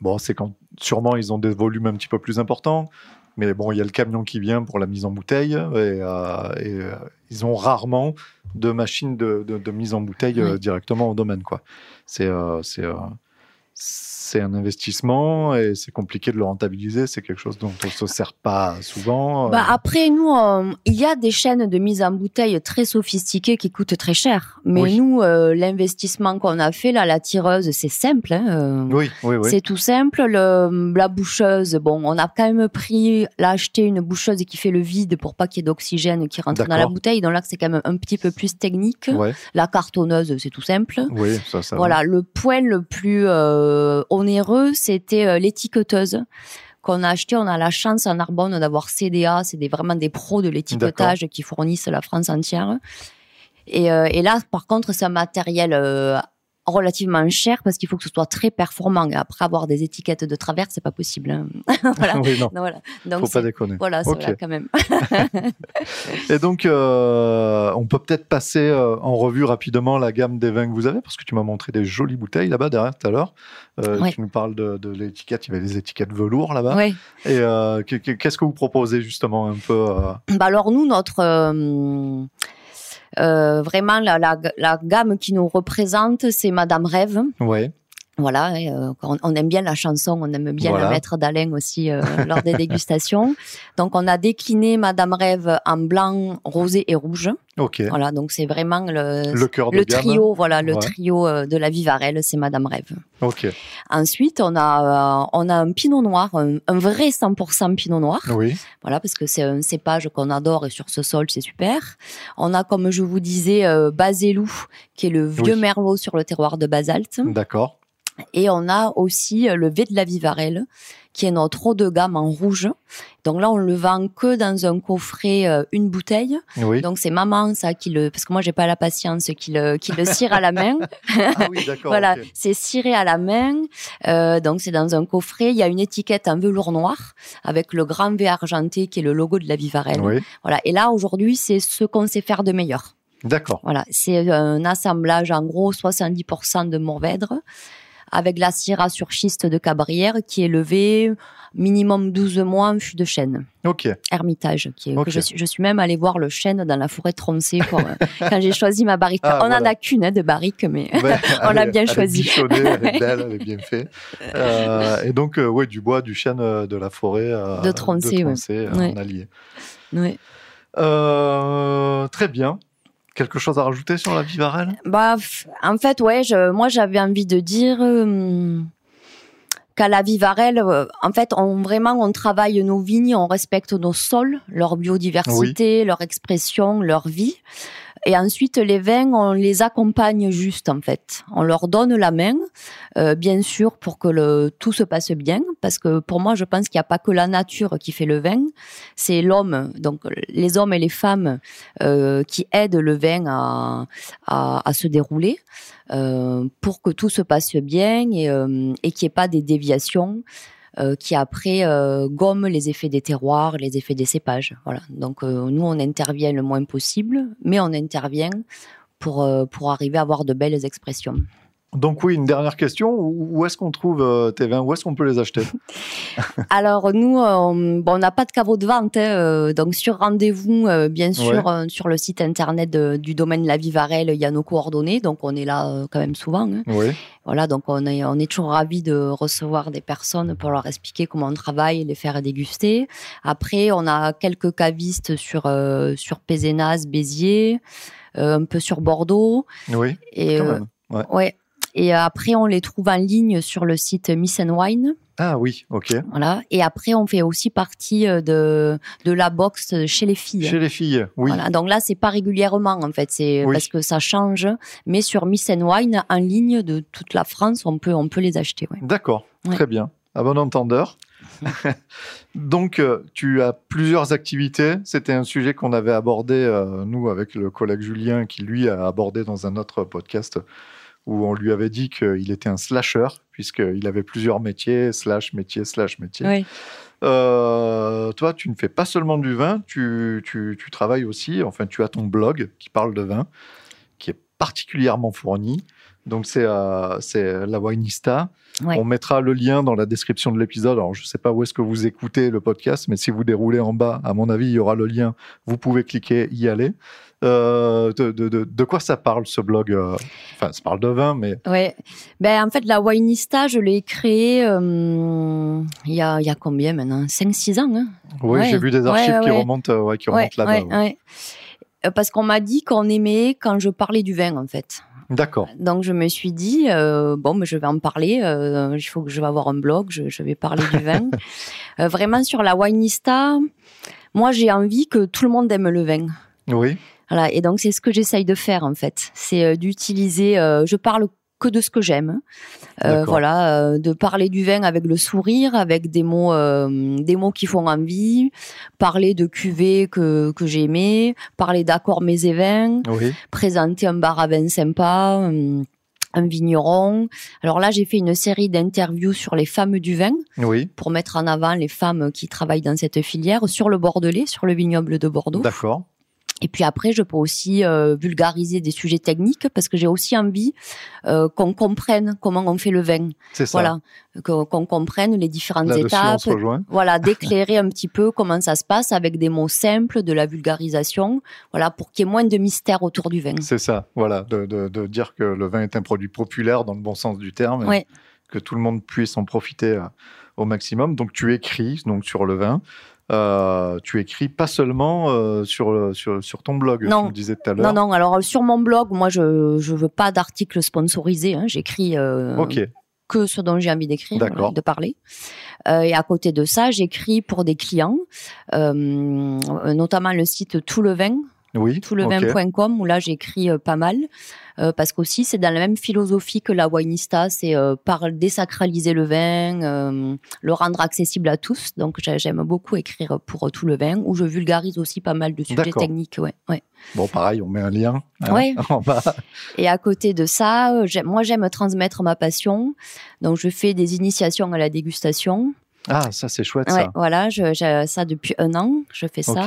bon, c'est quand sûrement ils ont des volumes un petit peu plus importants, mais bon, il y a le camion qui vient pour la mise en bouteille et, euh, et, euh, ils ont rarement de machines de, de- de mise en bouteille euh, directement au domaine, quoi. C'est c'est c'est un investissement et c'est compliqué de le rentabiliser. C'est quelque chose dont on se sert pas souvent. Bah, Euh, après, nous, on- il y a des chaînes de mise en bouteille très sophistiquées qui coûtent très cher. Mais Oui. nous, euh, l'investissement qu'on a fait, là, la tireuse, c'est simple. hein, euh, oui, oui, oui. C'est tout simple. Le, la boucheuse, bon, on a quand même pris, là, acheté une boucheuse qui fait le vide pour pas qu'il y ait d'oxygène qui rentre dans la bouteille. Donc là, c'est quand même un petit peu plus technique. Ouais, La cartonneuse, c'est tout simple. oui, ça, ça. Voilà, le point le plus euh, onéreux, c'était euh, l'étiqueteuse qu'on a acheté. On a la chance en Narbonne d'avoir CDA, c'est des, vraiment des pros de l'étiquetage qui fournissent la France entière. Et, euh, et là, par contre, c'est un matériel euh, relativement cher parce qu'il faut que ce soit très performant. Après, avoir des étiquettes de travers, c'est pas possible. hein. voilà. oui, non, Donc, voilà. Donc, faut pas déconner. voilà, c'est Ok. vrai, quand même. Et donc, euh, on peut peut-être passer euh, en revue rapidement la gamme des vins que vous avez, parce que tu m'as montré des jolies bouteilles là-bas derrière tout à l'heure. Euh, Ouais. Tu nous parles de, de l'étiquette, il y avait des étiquettes velours là-bas. Ouais. Et euh, que- que- qu'est-ce que vous proposez justement un peu Bah alors nous, notre euh, vraiment la, la, la gamme qui nous représente, c'est Madame Rêve. Voilà, euh, on, aime bien la chanson, on aime bien Voilà. la mettre d'Alain aussi euh, lors des dégustations. Donc on a décliné Madame Rêve en blanc, rosé et rouge. ok. Voilà, donc c'est vraiment le, Le cœur de le gamme. trio, voilà, le Ouais. trio euh, de la Vivarelle, c'est Madame Rêve. Ok, Ensuite, on a euh, on a un Pinot Noir, un, un vrai 100% Pinot Noir. oui, Voilà, parce que c'est un cépage qu'on adore et sur ce sol, c'est super. On a, comme je vous disais, euh, Baselou, qui est le vieux Oui. merlot sur le terroir de basalte. d'accord. Et on a aussi euh, le V de la Vivarelle, qui est notre haut de gamme en rouge. Donc là, on le vend que dans un coffret, euh, une bouteille. Oui. Donc c'est maman, ça, qui le, parce que moi, j'ai pas la patience, qui le, qui le cire à la main. ah oui, d'accord. Voilà, c'est ciré à la main. Euh, donc c'est dans un coffret. Il y a une étiquette en velours noir avec le grand V argenté qui est le logo de la Vivarelle. Oui, Voilà. Et là aujourd'hui, c'est ce qu'on sait faire de meilleur. d'accord. Voilà, c'est un assemblage en gros 70% de Mourvèdre avec la Syrah sur schiste de Cabrières qui est levée minimum 12 mois en fût de chêne. Ok, Hermitage, qui est, que je, suis, je suis même allée voir le chêne dans la forêt de Troncé pour, euh, quand j'ai choisi ma barrique. Ah, On en voilà. a qu'une hein, de barrique, mais Ouais, On l'a bien elle est choisi. bichonnée, elle est belle, elle est bien faite. Euh, et donc, euh, ouais, du bois, du chêne euh, de la forêt De Troncé, ouais. En allié. ouais. Très bien. Quelque chose à rajouter sur la Vivarelle Bah, en fait, ouais, je, moi j'avais envie de dire euh, qu'à la Vivarelle, euh, en fait, on vraiment on travaille nos vignes, on respecte nos sols, leur biodiversité, leur expression, leur vie. Et ensuite, les vins, on les accompagne juste, en fait. On leur donne la main, euh, bien sûr, pour que le, tout se passe bien. Parce que pour moi, je pense qu'il n'y a pas que la nature qui fait le vin. C'est l'homme, donc les hommes et les femmes euh, qui aident le vin à, à, à se dérouler. Euh, pour que tout se passe bien et, euh, et qu'il n'y ait pas des déviations euh, qui après euh, gomment les effets des terroirs, les effets des cépages. Voilà. Donc euh, nous, on intervient le moins possible, mais on intervient pour, pour arriver à avoir de belles expressions. Donc oui, une dernière question. Où est-ce qu'on trouve euh, tes vins? Où est-ce qu'on peut les acheter? Alors nous, euh, on bon, n'a pas de caveau de vente, hein, euh, donc sur rendez-vous, bien sûr, sur le site internet de- du domaine La Vivarelle, il y a nos coordonnées, donc on est là quand même souvent. hein. Oui. Voilà, donc on est, on est toujours ravis de recevoir des personnes pour leur expliquer comment on travaille, les faire déguster. Après, on a quelques cavistes sur, euh, sur Pézenas, Béziers, euh, un peu sur Bordeaux. Oui. Et, Quand même. Ouais. ouais. Et après, on les trouve en ligne sur le site Miss and Wine. Ah oui, ok. Voilà. Et après, on fait aussi partie euh, de, de la box chez les filles. Chez les filles, oui. Voilà. Donc là, c'est pas régulièrement, en fait. C'est Oui. parce que ça change. Mais sur Miss and Wine, en ligne de toute la France, on peut, on peut les acheter. Ouais. D'accord, Ouais. très bien. À bon entendeur. Donc, euh, tu as plusieurs activités. C'était un sujet qu'on avait abordé, euh, nous, avec le collègue Julien, qui lui a abordé dans un autre podcast où on lui avait dit qu'il était un slasher, puisqu'il avait plusieurs métiers, slash métier, slash métier. Oui. Euh, toi, tu ne fais pas seulement du vin, tu, tu- tu travailles aussi, enfin, tu as ton blog qui parle de vin, qui est particulièrement fourni. Donc, c'est euh, c'est la Winista. Ouais. On mettra le lien dans la description de l'épisode. Alors, je ne sais pas où est-ce que vous écoutez le podcast, mais si vous déroulez en bas, à mon avis, il y aura le lien. Vous pouvez cliquer, y aller. Euh, de, de- de- de quoi ça parle, ce blog euh Enfin, ça parle de vin, mais Ouais. Ben, en fait, la Winista, je l'ai créée euh, il y, a, il y a combien maintenant? 5-6 ans. Hein? Oui, Ouais. j'ai vu des archives Ouais, qui remontent, qui remontent là-bas. Parce qu'on m'a dit qu'on aimait quand je parlais du vin, en fait. D'accord. Donc je me suis dit, euh, bon, mais je vais en parler. euh, il faut que je vais avoir un blog, je, je vais parler du vin. Euh, vraiment sur la Winista, moi j'ai envie que tout le monde aime le vin. Oui, Voilà, et donc c'est ce que j'essaye de faire en fait. C'est euh, d'utiliser, euh, je parle que de ce que j'aime. Euh, voilà, euh, de parler du vin avec le sourire, avec des mots, euh, des mots qui font envie, parler de cuvées que, que j'aimais, parler d'accords mes et vins, oui. présenter un bar à vin sympa, un, un vigneron. Alors là, j'ai fait une série d'interviews sur les femmes du vin Oui, pour mettre en avant les femmes qui travaillent dans cette filière sur le Bordelais, sur le vignoble de Bordeaux. d'accord. Et puis après, je peux aussi euh, vulgariser des sujets techniques parce que j'ai aussi envie euh, qu'on comprenne comment on fait le vin. C'est ça. Voilà, qu'on comprenne les différentes étapes. Voilà, d'éclairer un petit peu comment ça se passe avec des mots simples, de la vulgarisation. Voilà, pour qu'il y ait moins de mystère autour du vin. C'est ça, voilà, de, de- de dire que le vin est un produit populaire dans le bon sens du terme, et Ouais. que tout le monde puisse en profiter euh, au maximum. Donc tu écris donc sur le vin. Euh, tu écris pas seulement euh, sur, sur, sur ton blog, Non. tu disais tout à l'heure. Non, non, alors sur mon blog, moi, je je veux pas d'articles sponsorisés. Hein. J'écris euh, que ce dont j'ai envie d'écrire, voilà, de parler. Euh, et à côté de ça, j'écris pour des clients, euh, notamment le site Tout le vin, oui. ok. toulevin.com, où là j'écris euh, pas mal, euh, parce qu'aussi c'est dans la même philosophie que la Winista, c'est euh, par désacraliser le vin, euh, le rendre accessible à tous. Donc j'ai- j'aime beaucoup écrire pour euh, Tout le vin, où je vulgarise aussi pas mal de sujets techniques. Ouais, ouais. Bon, pareil, on met un lien hein, Ouais. en bas. Et à côté de ça, moi j'aime transmettre ma passion, donc je fais des initiations à la dégustation. Ah, ça c'est chouette Ouais, ça. voilà, j'ai ça depuis un an, je fais ça.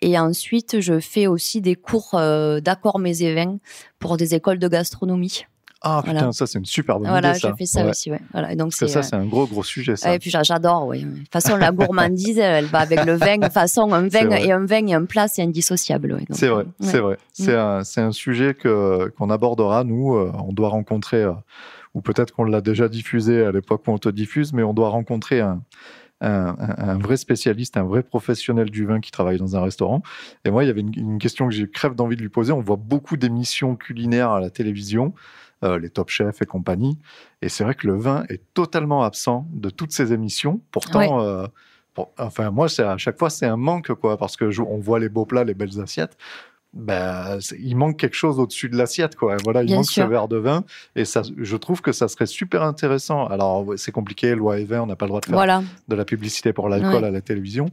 Et ensuite, je fais aussi des cours euh, d'accord mes et vins pour des écoles de gastronomie. Ah putain, Voilà. ça c'est une super bonne voilà, idée ça. je fais ça Ouais. aussi, ouais. Voilà, donc Parce que c'est. ça euh, c'est un gros gros sujet ça. et puis j'a- j'adore, oui. De toute façon, la gourmandise, elle va avec le vin. De toute façon, un vin et un vin et un plat, c'est indissociable. ouais. Donc, C'est vrai, euh, c'est vrai. C'est un, un sujet que qu'on abordera nous. euh, on doit rencontrer, euh, ou peut-être qu'on l'a déjà diffusé à l'époque où on te diffuse, mais on doit rencontrer un, un, un- un vrai spécialiste, un vrai professionnel du vin qui travaille dans un restaurant. Et moi, il y avait une, une question que j'ai crève d'envie de lui poser. On voit beaucoup d'émissions culinaires à la télévision, euh, les Top Chefs et compagnie. Et c'est vrai que le vin est totalement absent de toutes ces émissions. Pourtant. Euh, pour- enfin, moi, à chaque fois, c'est un manque, quoi, parce que je- on voit les beaux plats, les belles assiettes. Ben, il manque quelque chose au-dessus de l'assiette, quoi. Voilà, il Bien manque sûr. ce verre de vin, et ça, je trouve que ça serait super intéressant. Alors, c'est compliqué, loi et vin, on n'a pas le droit de faire Voilà. de la publicité pour l'alcool Ouais. à la télévision.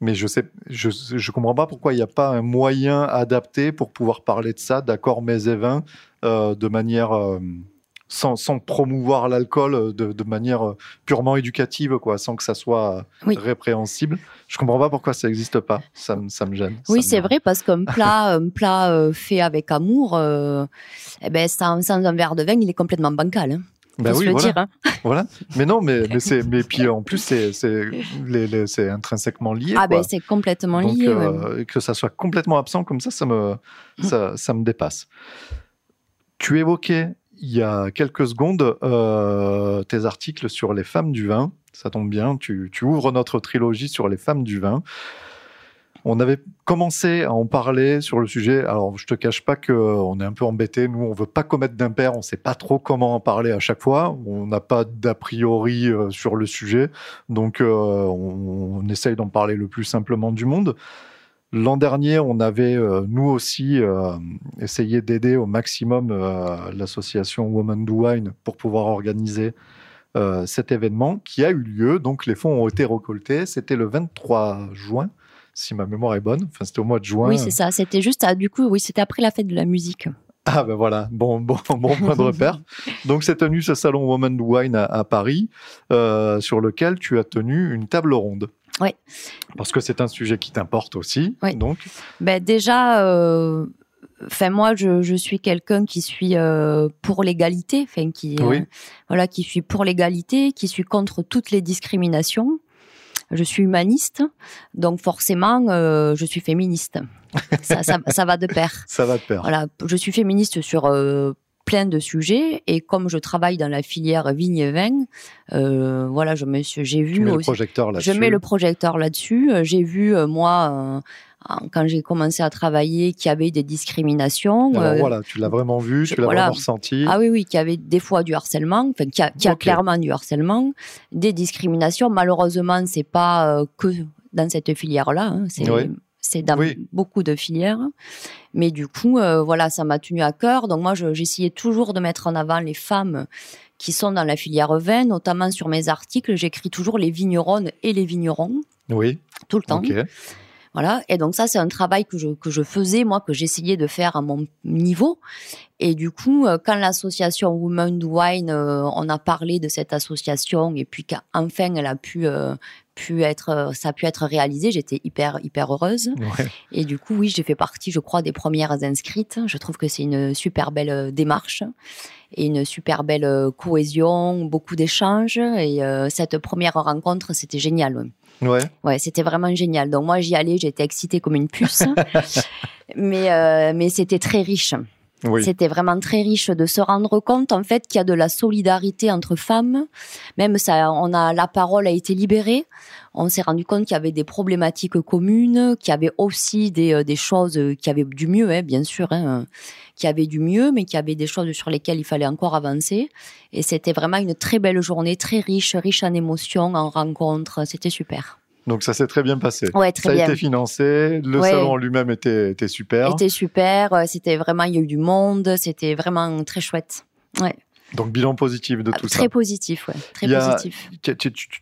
Mais je sais, je, je comprends pas pourquoi il n'y a pas un moyen adapté pour pouvoir parler de ça, d'accord, mais et vins, euh, de manière euh, sans, sans promouvoir l'alcool euh, de, de manière euh, purement éducative, quoi, sans que ça soit euh, Oui. répréhensible. Je comprends pas pourquoi ça n'existe pas. Ça, me- ça me gêne. Oui, c'est vrai parce qu'un plat, un plat euh, fait avec amour, euh, eh ben sans, sans un verre de vin, il est complètement bancal. Hein. Ben oui, le voilà. dire. hein. voilà. Mais non, mais, mais c'est, mais puis en plus c'est, c'est, intrinsèquement lié. Ah quoi. ben c'est complètement Donc, lié. ouais. euh, que ça soit complètement absent comme ça, ça me, ça, ça me dépasse. Tu évoquais il y a quelques secondes euh, tes articles sur les femmes du vin. Ça tombe bien, tu, ouvres notre trilogie sur les femmes du vin. On avait commencé à en parler sur le sujet. Alors, je te cache pas qu'on est un peu embêté. Nous, on veut pas commettre d'impair. On sait pas trop comment en parler à chaque fois. On n'a pas d'a priori euh, sur le sujet. Donc, euh, on, on essaye d'en parler le plus simplement du monde. L'an dernier, on avait, euh, nous aussi, euh, essayé d'aider au maximum euh, l'association Women Do Wine pour pouvoir organiser euh, cet événement qui a eu lieu. Donc, les fonds ont été récoltés. C'était le 23 juin, si ma mémoire est bonne. Enfin, c'était au mois de juin. Oui, c'est ça. C'était juste, à, du coup, oui, c'était après la fête de la musique. Ah ben voilà, bon, bon, bon point de repère. Donc c'est tenu ce salon Woman Do Wine à, à Paris, euh, sur lequel tu as tenu une table ronde. Oui. Parce que c'est un sujet qui t'importe aussi. Oui. Donc, Ben déjà, euh, moi, je, je suis quelqu'un qui suis euh, pour l'égalité, enfin qui, euh, voilà, qui suis pour l'égalité, qui suis contre toutes les discriminations. Je suis humaniste, donc forcément, euh, je suis féministe. ça, ça, ça va de pair. ça va te perdre. Voilà, je suis féministe sur euh, plein de sujets et comme je travaille dans la filière vigne et vin, euh, voilà, je me suis, j'ai vu mets le aussi- projecteur là-dessus. je mets le projecteur là-dessus. Euh, J'ai vu, euh, moi, euh, quand j'ai commencé à travailler, qu'il y avait des discriminations. Alors voilà, tu l'as vraiment vu, tu l'as voilà. vraiment ressenti. Ah oui, oui, qu'il y avait des fois du harcèlement, enfin, qu'il y a, qu'il y a Ok. clairement du harcèlement, des discriminations. Malheureusement, c'est pas que dans cette filière-là, hein, c'est Oui. C'est dans Oui. beaucoup de filières. Mais du coup, euh, voilà, ça m'a tenu à cœur. Donc moi, je- j'essayais toujours de mettre en avant les femmes qui sont dans la filière vin, notamment sur mes articles. J'écris toujours les vigneronnes et les vignerons Oui, tout le temps. ok. Voilà. Et donc ça, c'est un travail que je, que je faisais, moi, que j'essayais de faire à mon niveau. Et du coup, euh, quand l'association Women Do Wine, euh, on a parlé de cette association et puis qu'enfin elle a pu, euh, pu être, ça a pu être réalisé, j'étais hyper, hyper heureuse. Ouais. Et du coup, oui, j'ai fait partie, je crois, des premières inscrites. Je trouve que c'est une super belle démarche et une super belle cohésion, beaucoup d'échanges. Et euh, cette première rencontre, c'était génial. Ouais. Ouais. C'était vraiment génial. Donc moi, j'y allais, j'étais excitée comme une puce. mais euh, mais c'était très riche. Oui. C'était vraiment très riche de se rendre compte en fait qu'il y a de la solidarité entre femmes. Même ça, on a la parole a été libérée. On s'est rendu compte qu'il y avait des problématiques communes, qu'il y avait aussi des, euh, des choses euh, qui avaient du mieux, hein, bien sûr, hein, qui avaient du mieux, mais qu'il y avait des choses sur lesquelles il fallait encore avancer. Et c'était vraiment une très belle journée, très riche, riche en émotions, en rencontres. C'était super. Donc ça s'est très bien passé. Ouais, très ça a bien. été financé, le Ouais. salon lui-même était, était super. C'était super. euh, C'était vraiment, il y a eu du monde. C'était vraiment très chouette. Ouais. Donc bilan positif de tout très ça. positif, ouais. Très a- positif.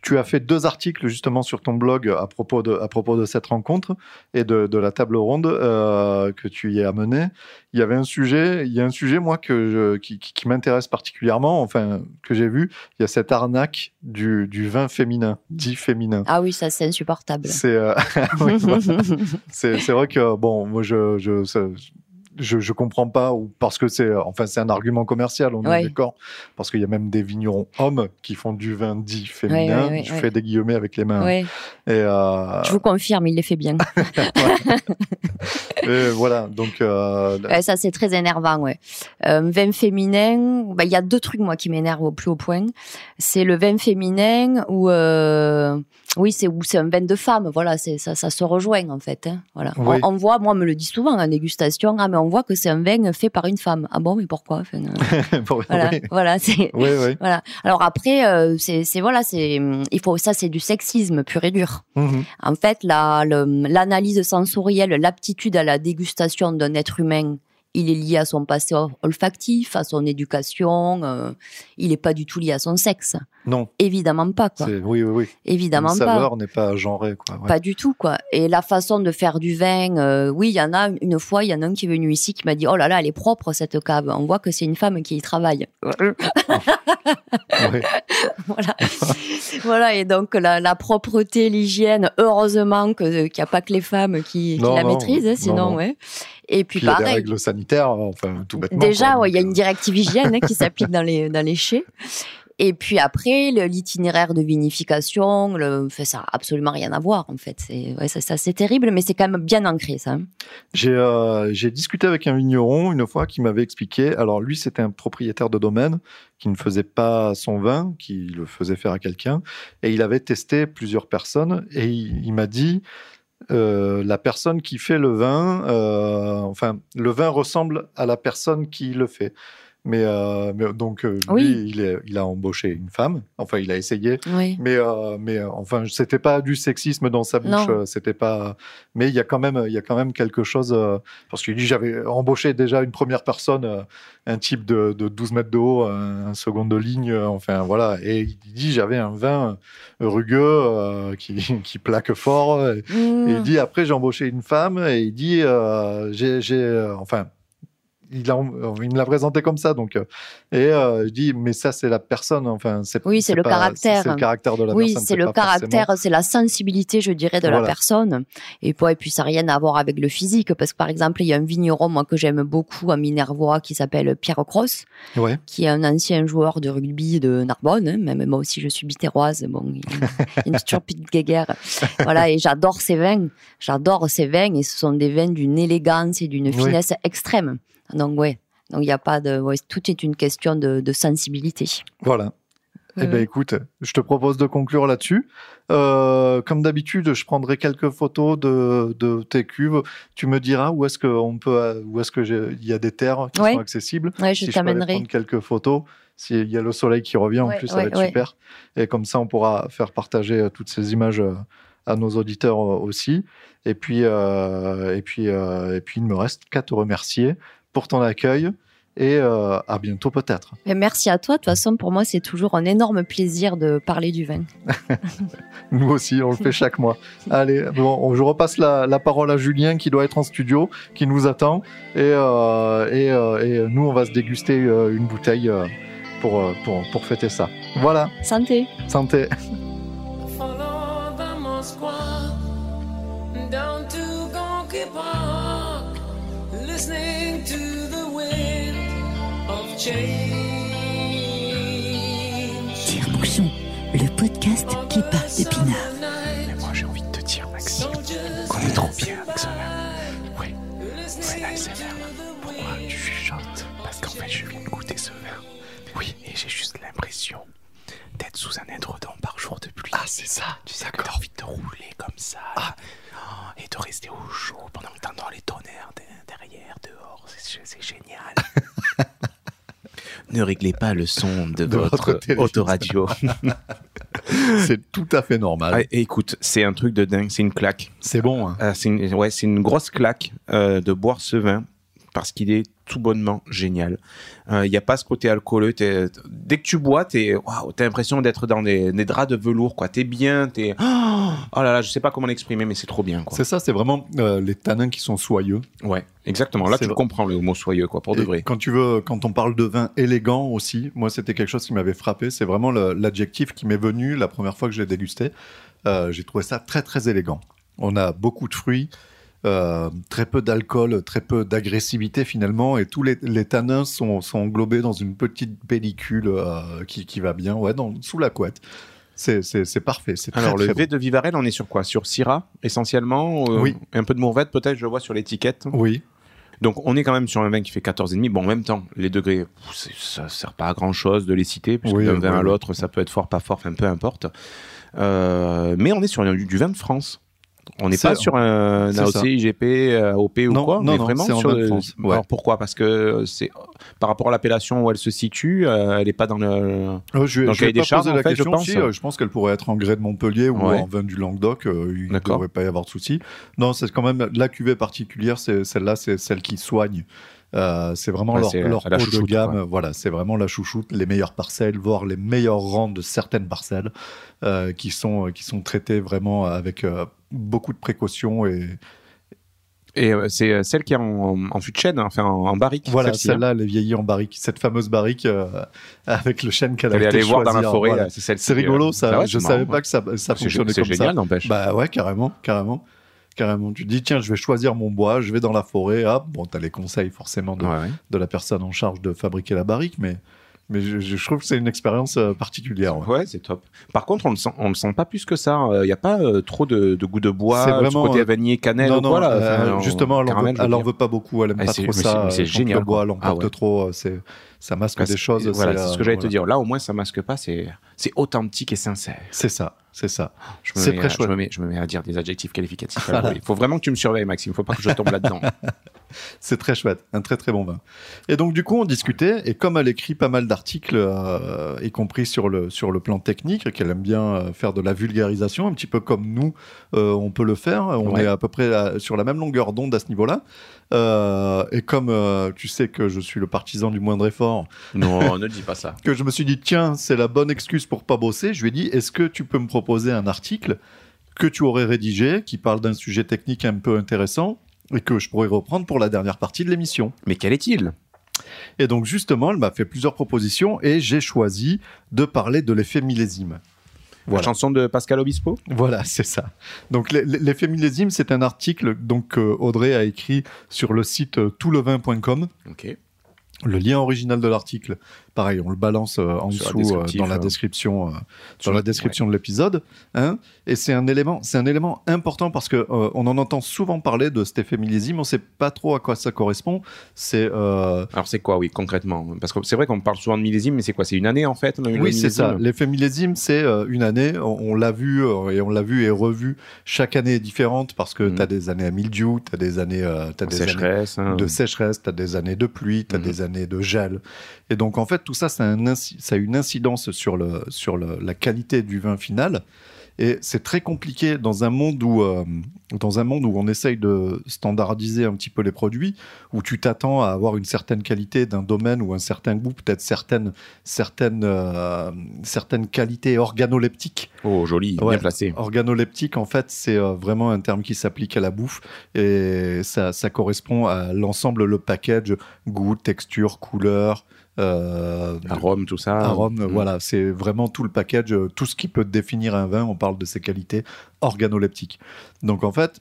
Tu, as fait deux articles justement sur ton blog à propos de, à propos de cette rencontre et de, de la table ronde euh, que tu y as amené. Il y avait un sujet, il y a un sujet moi que je- qui, qui- qui m'intéresse particulièrement, enfin que j'ai vu. Il y a cette arnaque du, du vin féminin, dit féminin. Ah oui, ça c'est insupportable. C'est euh, c'est vrai que bon, moi je je je, je comprends pas ou parce que c'est enfin c'est un argument commercial, on Ouais. est d'accord, parce qu'il y a même des vignerons hommes qui font du vin dit féminin. ouais, ouais, je fais des guillemets avec les mains. Et, euh, je vous confirme, il les fait bien. et voilà, donc euh, Ouais, ça c'est très énervant, ouais. Euh, vin féminin, bah, il y a deux trucs moi qui m'énervent au plus haut point. C'est le vin féminin où euh, Oui, c'est ou c'est un vin de femme, voilà, c'est ça, ça se rejoint en fait. hein, voilà. Oui. On, on voit, moi, on me le dit souvent en dégustation, ah mais on voit que c'est un vin fait par une femme. Ah bon, mais pourquoi? Enfin, euh, Voilà, oui. voilà, c'est Oui, voilà. Alors après, euh, c'est voilà, c'est il faut ça, c'est du sexisme pur et dur. Mhm. En fait, la- l'analyse sensorielle, l'aptitude à la dégustation d'un être humain, il est lié à son passé ol- olfactif, à son éducation. euh, il n'est pas du tout lié à son sexe. Non, Évidemment pas, quoi. oui, oui, oui. Évidemment Une pas. saveur n'est pas genrée, quoi. ouais. Pas du tout, quoi. Et la façon de faire du vin, euh, oui, il y en a une fois, il y en a un qui est venu ici qui m'a dit Oh là là, elle est propre cette cave. On voit que c'est une femme qui y travaille. Ouais. voilà. voilà. Et donc, la, la propreté, l'hygiène, heureusement que- qu'il n'y a pas que les femmes qui, qui Non, la non, maîtrisent, hein, non, sinon, non. ouais. Et puis, Puis il y a des pareil. règles sanitaires, enfin, tout bêtement. Déjà, ouais, il y a une directive hygiène hein, qui s'applique dans les, dans les chais. Et puis après, l'itinéraire de vinification, ça n'a absolument rien à voir, en fait. C'est, ouais, terrible, mais c'est quand même bien ancré, ça. hein. J'ai euh, j'ai discuté avec un vigneron une fois qui m'avait expliqué. Alors lui, c'était un propriétaire de domaine qui ne faisait pas son vin, qui le faisait faire à quelqu'un, et il avait testé plusieurs personnes et il, il m'a dit. euh, la personne qui fait le vin, euh, enfin, le vin ressemble à la personne qui le fait. Mais, euh, mais donc, euh, lui, Oui. il, est- il a embauché une femme. Enfin, il a essayé Oui. mais euh, mais euh, enfin c'était pas du sexisme dans sa bouche c'était pas mais il y a quand même il y a quand même quelque chose euh, parce qu'il dit j'avais embauché déjà une première personne un type de, de 12 mètres de haut un, un second de ligne enfin voilà et il dit j'avais un vin rugueux qui, qui plaque fort et, et Mmh. il dit après j'ai embauché une femme et il dit j'ai enfin il, a, il me l'a présenté comme ça donc euh, et euh, je dis mais ça c'est la personne enfin c'est Oui, c'est le pas- caractère. c'est le caractère de la Oui, personne c'est le forcément- caractère, c'est la sensibilité, je dirais, de la personne. Et puis, et puis ça n'a rien à voir avec le physique, parce que par exemple, il y a un vigneron, moi, que j'aime beaucoup à Minervois, qui s'appelle Pierre Cross, ouais qui est un ancien joueur de rugby de Narbonne. hein. Même moi aussi, je suis bitéroise. Bon, il il une petite guéguerre. Voilà, et j'adore ces vins. J'adore ces vins, et ce sont des vins d'une élégance et d'une Oui. finesse extrême. Donc, ouais. Donc, il n'y a pas de. Ouais, tout est une question de, de sensibilité. Voilà. Eh ben Euh, écoute, je te propose de conclure là-dessus. Euh, comme d'habitude, je prendrai quelques photos de, de tes cuves. Tu me diras où est-ce qu'on peut, où est-ce que j'ai- il y a des terres qui Ouais. sont accessibles. ouais, je si t'amènerai. prendre quelques photos, s'il y a le soleil qui revient en Ouais, plus, ça va être ouais. super. Et comme ça, on pourra faire partager euh, toutes ces images euh, à nos auditeurs aussi. Et puis, euh, et puis, euh, et puis, il ne me reste qu'à te remercier pour ton accueil et euh, à bientôt peut-être. Merci à toi. De toute façon, pour moi, c'est toujours un énorme plaisir de parler du vin. Nous aussi, on le fait chaque mois. Allez, bon, je repasse la, la parole à Julien qui doit être en studio, qui nous attend. Et, euh, et, euh, et nous, on va se déguster une bouteille pour, pour, pour fêter ça. Voilà, Santé. santé. Listening to the wind of change. Tire-bouchon, le podcast qui parle de pinard. Mais moi, j'ai envie de te dire, Maxime, qu'on est trop bien avec ce vin. Oui, c'est l'ASMR. Pourquoi tu chuchotes Parce qu'en fait, je viens de goûter ce vin. Oui, et j'ai juste l'impression d'être sous un édredon par jour de pluie. Ah, c'est ça Tu sais, que t'as envie de te rouler comme ça. là. Oh, et de rester au chaud pendant que t'entends les tonnerres de- derrière, dehors. C'est génial. ne réglez pas le son de, De votre votre autoradio. C'est tout à fait normal. Ah, écoute, c'est un truc de dingue, c'est une claque. C'est bon. hein. Ah, c'est une, ouais, c'est une grosse claque euh, de boire ce vin parce qu'il est tout bonnement génial. Euh, Il n'y a pas ce côté alcooleux. Dès que tu bois, tu as l'impression d'être dans des, des draps de velours. Tu es bien. T'es... Oh là là, je sais pas comment l'exprimer, mais c'est trop bien. C'est ça, c'est vraiment euh, les tanins qui sont soyeux. Ouais, exactement. Là, tu vrai. comprends le mot soyeux, quoi, pour de vrai. Quand tu veux, quand on parle de vin élégant aussi, moi c'était quelque chose qui m'avait frappé. C'est vraiment l'adjectif qui m'est venu la première fois que je l'ai dégusté. Euh, J'ai trouvé ça très très élégant. On a beaucoup de fruits, euh, très peu d'alcool, très peu d'agressivité finalement, et tous les, les tanins sont, sont englobés dans une petite pellicule euh, qui, qui va bien, ouais, dans, sous la couette. C'est parfait. C'est très, Alors, le très V de Vivarel, on est sur quoi? Sur Syrah, essentiellement euh, Oui. Un peu de Mourvèdre, peut-être, je vois sur l'étiquette. Oui, Donc on est quand même sur un vin qui fait 14,5. Bon, en même temps, les degrés, pff, ça sert pas à grand chose de les citer, puisque Oui, d'un oui, vin à l'autre, ça peut être fort, pas fort, enfin peu importe. Euh, mais on est sur du, du vin de France. On n'est pas sur un AOC, ça. IGP, OP ou Non, quoi. non, on est non, vraiment c'est en sur. le- France, ouais. Alors pourquoi? Parce que c'est par rapport à l'appellation où elle se situe, euh, elle n'est pas dans le. Euh, je Dans vais des pas charges, poser en la fait, je question. pense. Si, euh, je pense qu'elle pourrait être en grès de Montpellier ou Ouais. en vin du Languedoc. euh, il ne devrait pas y avoir de souci. Non, c'est quand même la cuvée particulière. C'est celle-là, c'est celle qui soigne. Euh, c'est vraiment Ouais, leur, c'est leur la haut de gamme. quoi. Voilà, c'est vraiment la chouchoute, les meilleures parcelles, voire les meilleurs rangs de certaines parcelles euh, qui sont qui sont traitées vraiment avec euh, beaucoup de précautions et Et c'est celle qui est en, en fût de chêne, enfin en, en barrique. voilà hein. celle-là elle est vieillie en barrique cette fameuse barrique euh, avec le chêne qu'elle a été voir dans la forêt. voilà. C'est celle C'est rigolo, ça. ah ouais, je c'est savais marrant, pas que ça, ça C'est fonctionnait c'est comme génial, ça. n'empêche. Bah ouais, carrément, carrément. Carrément. Tu dis, tiens, je vais choisir mon bois, je vais dans la forêt. Ah, bon, t'as les conseils forcément de, Ouais, ouais. de la personne en charge de fabriquer la barrique, mais, mais je, je trouve que c'est une expérience euh, particulière. ouais. Ouais, c'est top. Par contre, on sent, on le sent pas plus que ça. Il n'y a pas euh, trop de, de goût de bois, vraiment, côté euh, vanillé, cannelle non, non, quoi, là. euh, Enfin, justement, elle en, caramel, veut, elle pas beaucoup, elle aime Ah, pas trop ça. c'est- euh, génial, Le bois l'emporte Ah trop, euh, c'est, ça masque Parce- des choses. Voilà, c'est, ce que j'allais te voilà. dire. Là, au moins, ça masque pas. C'est authentique et sincère. C'est ça, c'est ça. C'est très à- chouette. Je me, mets, je me mets à dire des adjectifs qualificatifs. Il faut vraiment que tu me surveilles, Maxime. Il faut pas que je tombe là-dedans. C'est très chouette, un très très bon vin. Et donc du coup on discutait, et comme elle écrit pas mal d'articles, euh, y compris sur le, sur le plan technique, qu'elle aime bien euh, faire de la vulgarisation, un petit peu comme nous, euh, on peut le faire, on Ouais. est à peu près à- sur la même longueur d'onde à ce niveau-là. Euh, et comme euh, tu sais que je suis le partisan du moindre effort, non, ne dis pas ça. que je me suis dit, tiens, c'est la bonne excuse pour pas bosser, je lui ai dit, est-ce que tu peux me proposer un article que tu aurais rédigé, qui parle d'un sujet technique un peu intéressant, et que je pourrais reprendre pour la dernière partie de l'émission? Mais quel est-il? Et donc justement, elle m'a fait plusieurs propositions et j'ai choisi de parler de l'effet millésime. La Voilà. chanson de Pascal Obispo Voilà, c'est ça. Donc l'e- l'e- l'effet millésime, c'est un article donc que Audrey a écrit sur le site euh, toutlevin.com. Ok. Le lien original de l'article, pareil, on le balance euh, en Sur dessous euh, dans la euh, description, dans la description de l'épisode. hein. et c'est un élément, c'est un élément important parce que on en entend souvent parler de cet effet millésime. On sait pas trop à quoi ça correspond. C'est Alors, c'est quoi, oui, concrètement? Parce que c'est vrai qu'on parle souvent de millésime, mais c'est quoi? C'est une année, en fait Oui, c'est ça. L'effet millésime, c'est une année. On, on l'a vu et on l'a vu et revu. Chaque année est différente parce que Mhm. tu as des années à mildiou, tu as des années, En des années hein. de sécheresse, tu as des années de pluie, tu as Mhm. des années de gel. Et donc, en fait, tout ça, ça a, une incidence sur, le, sur le- la qualité du vin final. Et c'est très compliqué dans un monde où, euh, dans un monde où on essaye de standardiser un petit peu les produits, où tu t'attends à avoir une certaine qualité d'un domaine ou un certain goût, peut-être certaines, certaines, euh, certaines qualités organoleptiques. Oh, joli, Ouais. bien placé. Organoleptique, en fait, c'est euh, vraiment un terme qui s'applique à la bouffe et ça, ça correspond à l'ensemble, le package, goût, texture, couleur, euh, Arôme, tout ça. arôme, Mm. voilà, c'est vraiment tout le package, tout ce qui peut définir un vin, on parle de ses qualités organoleptiques. Donc en fait,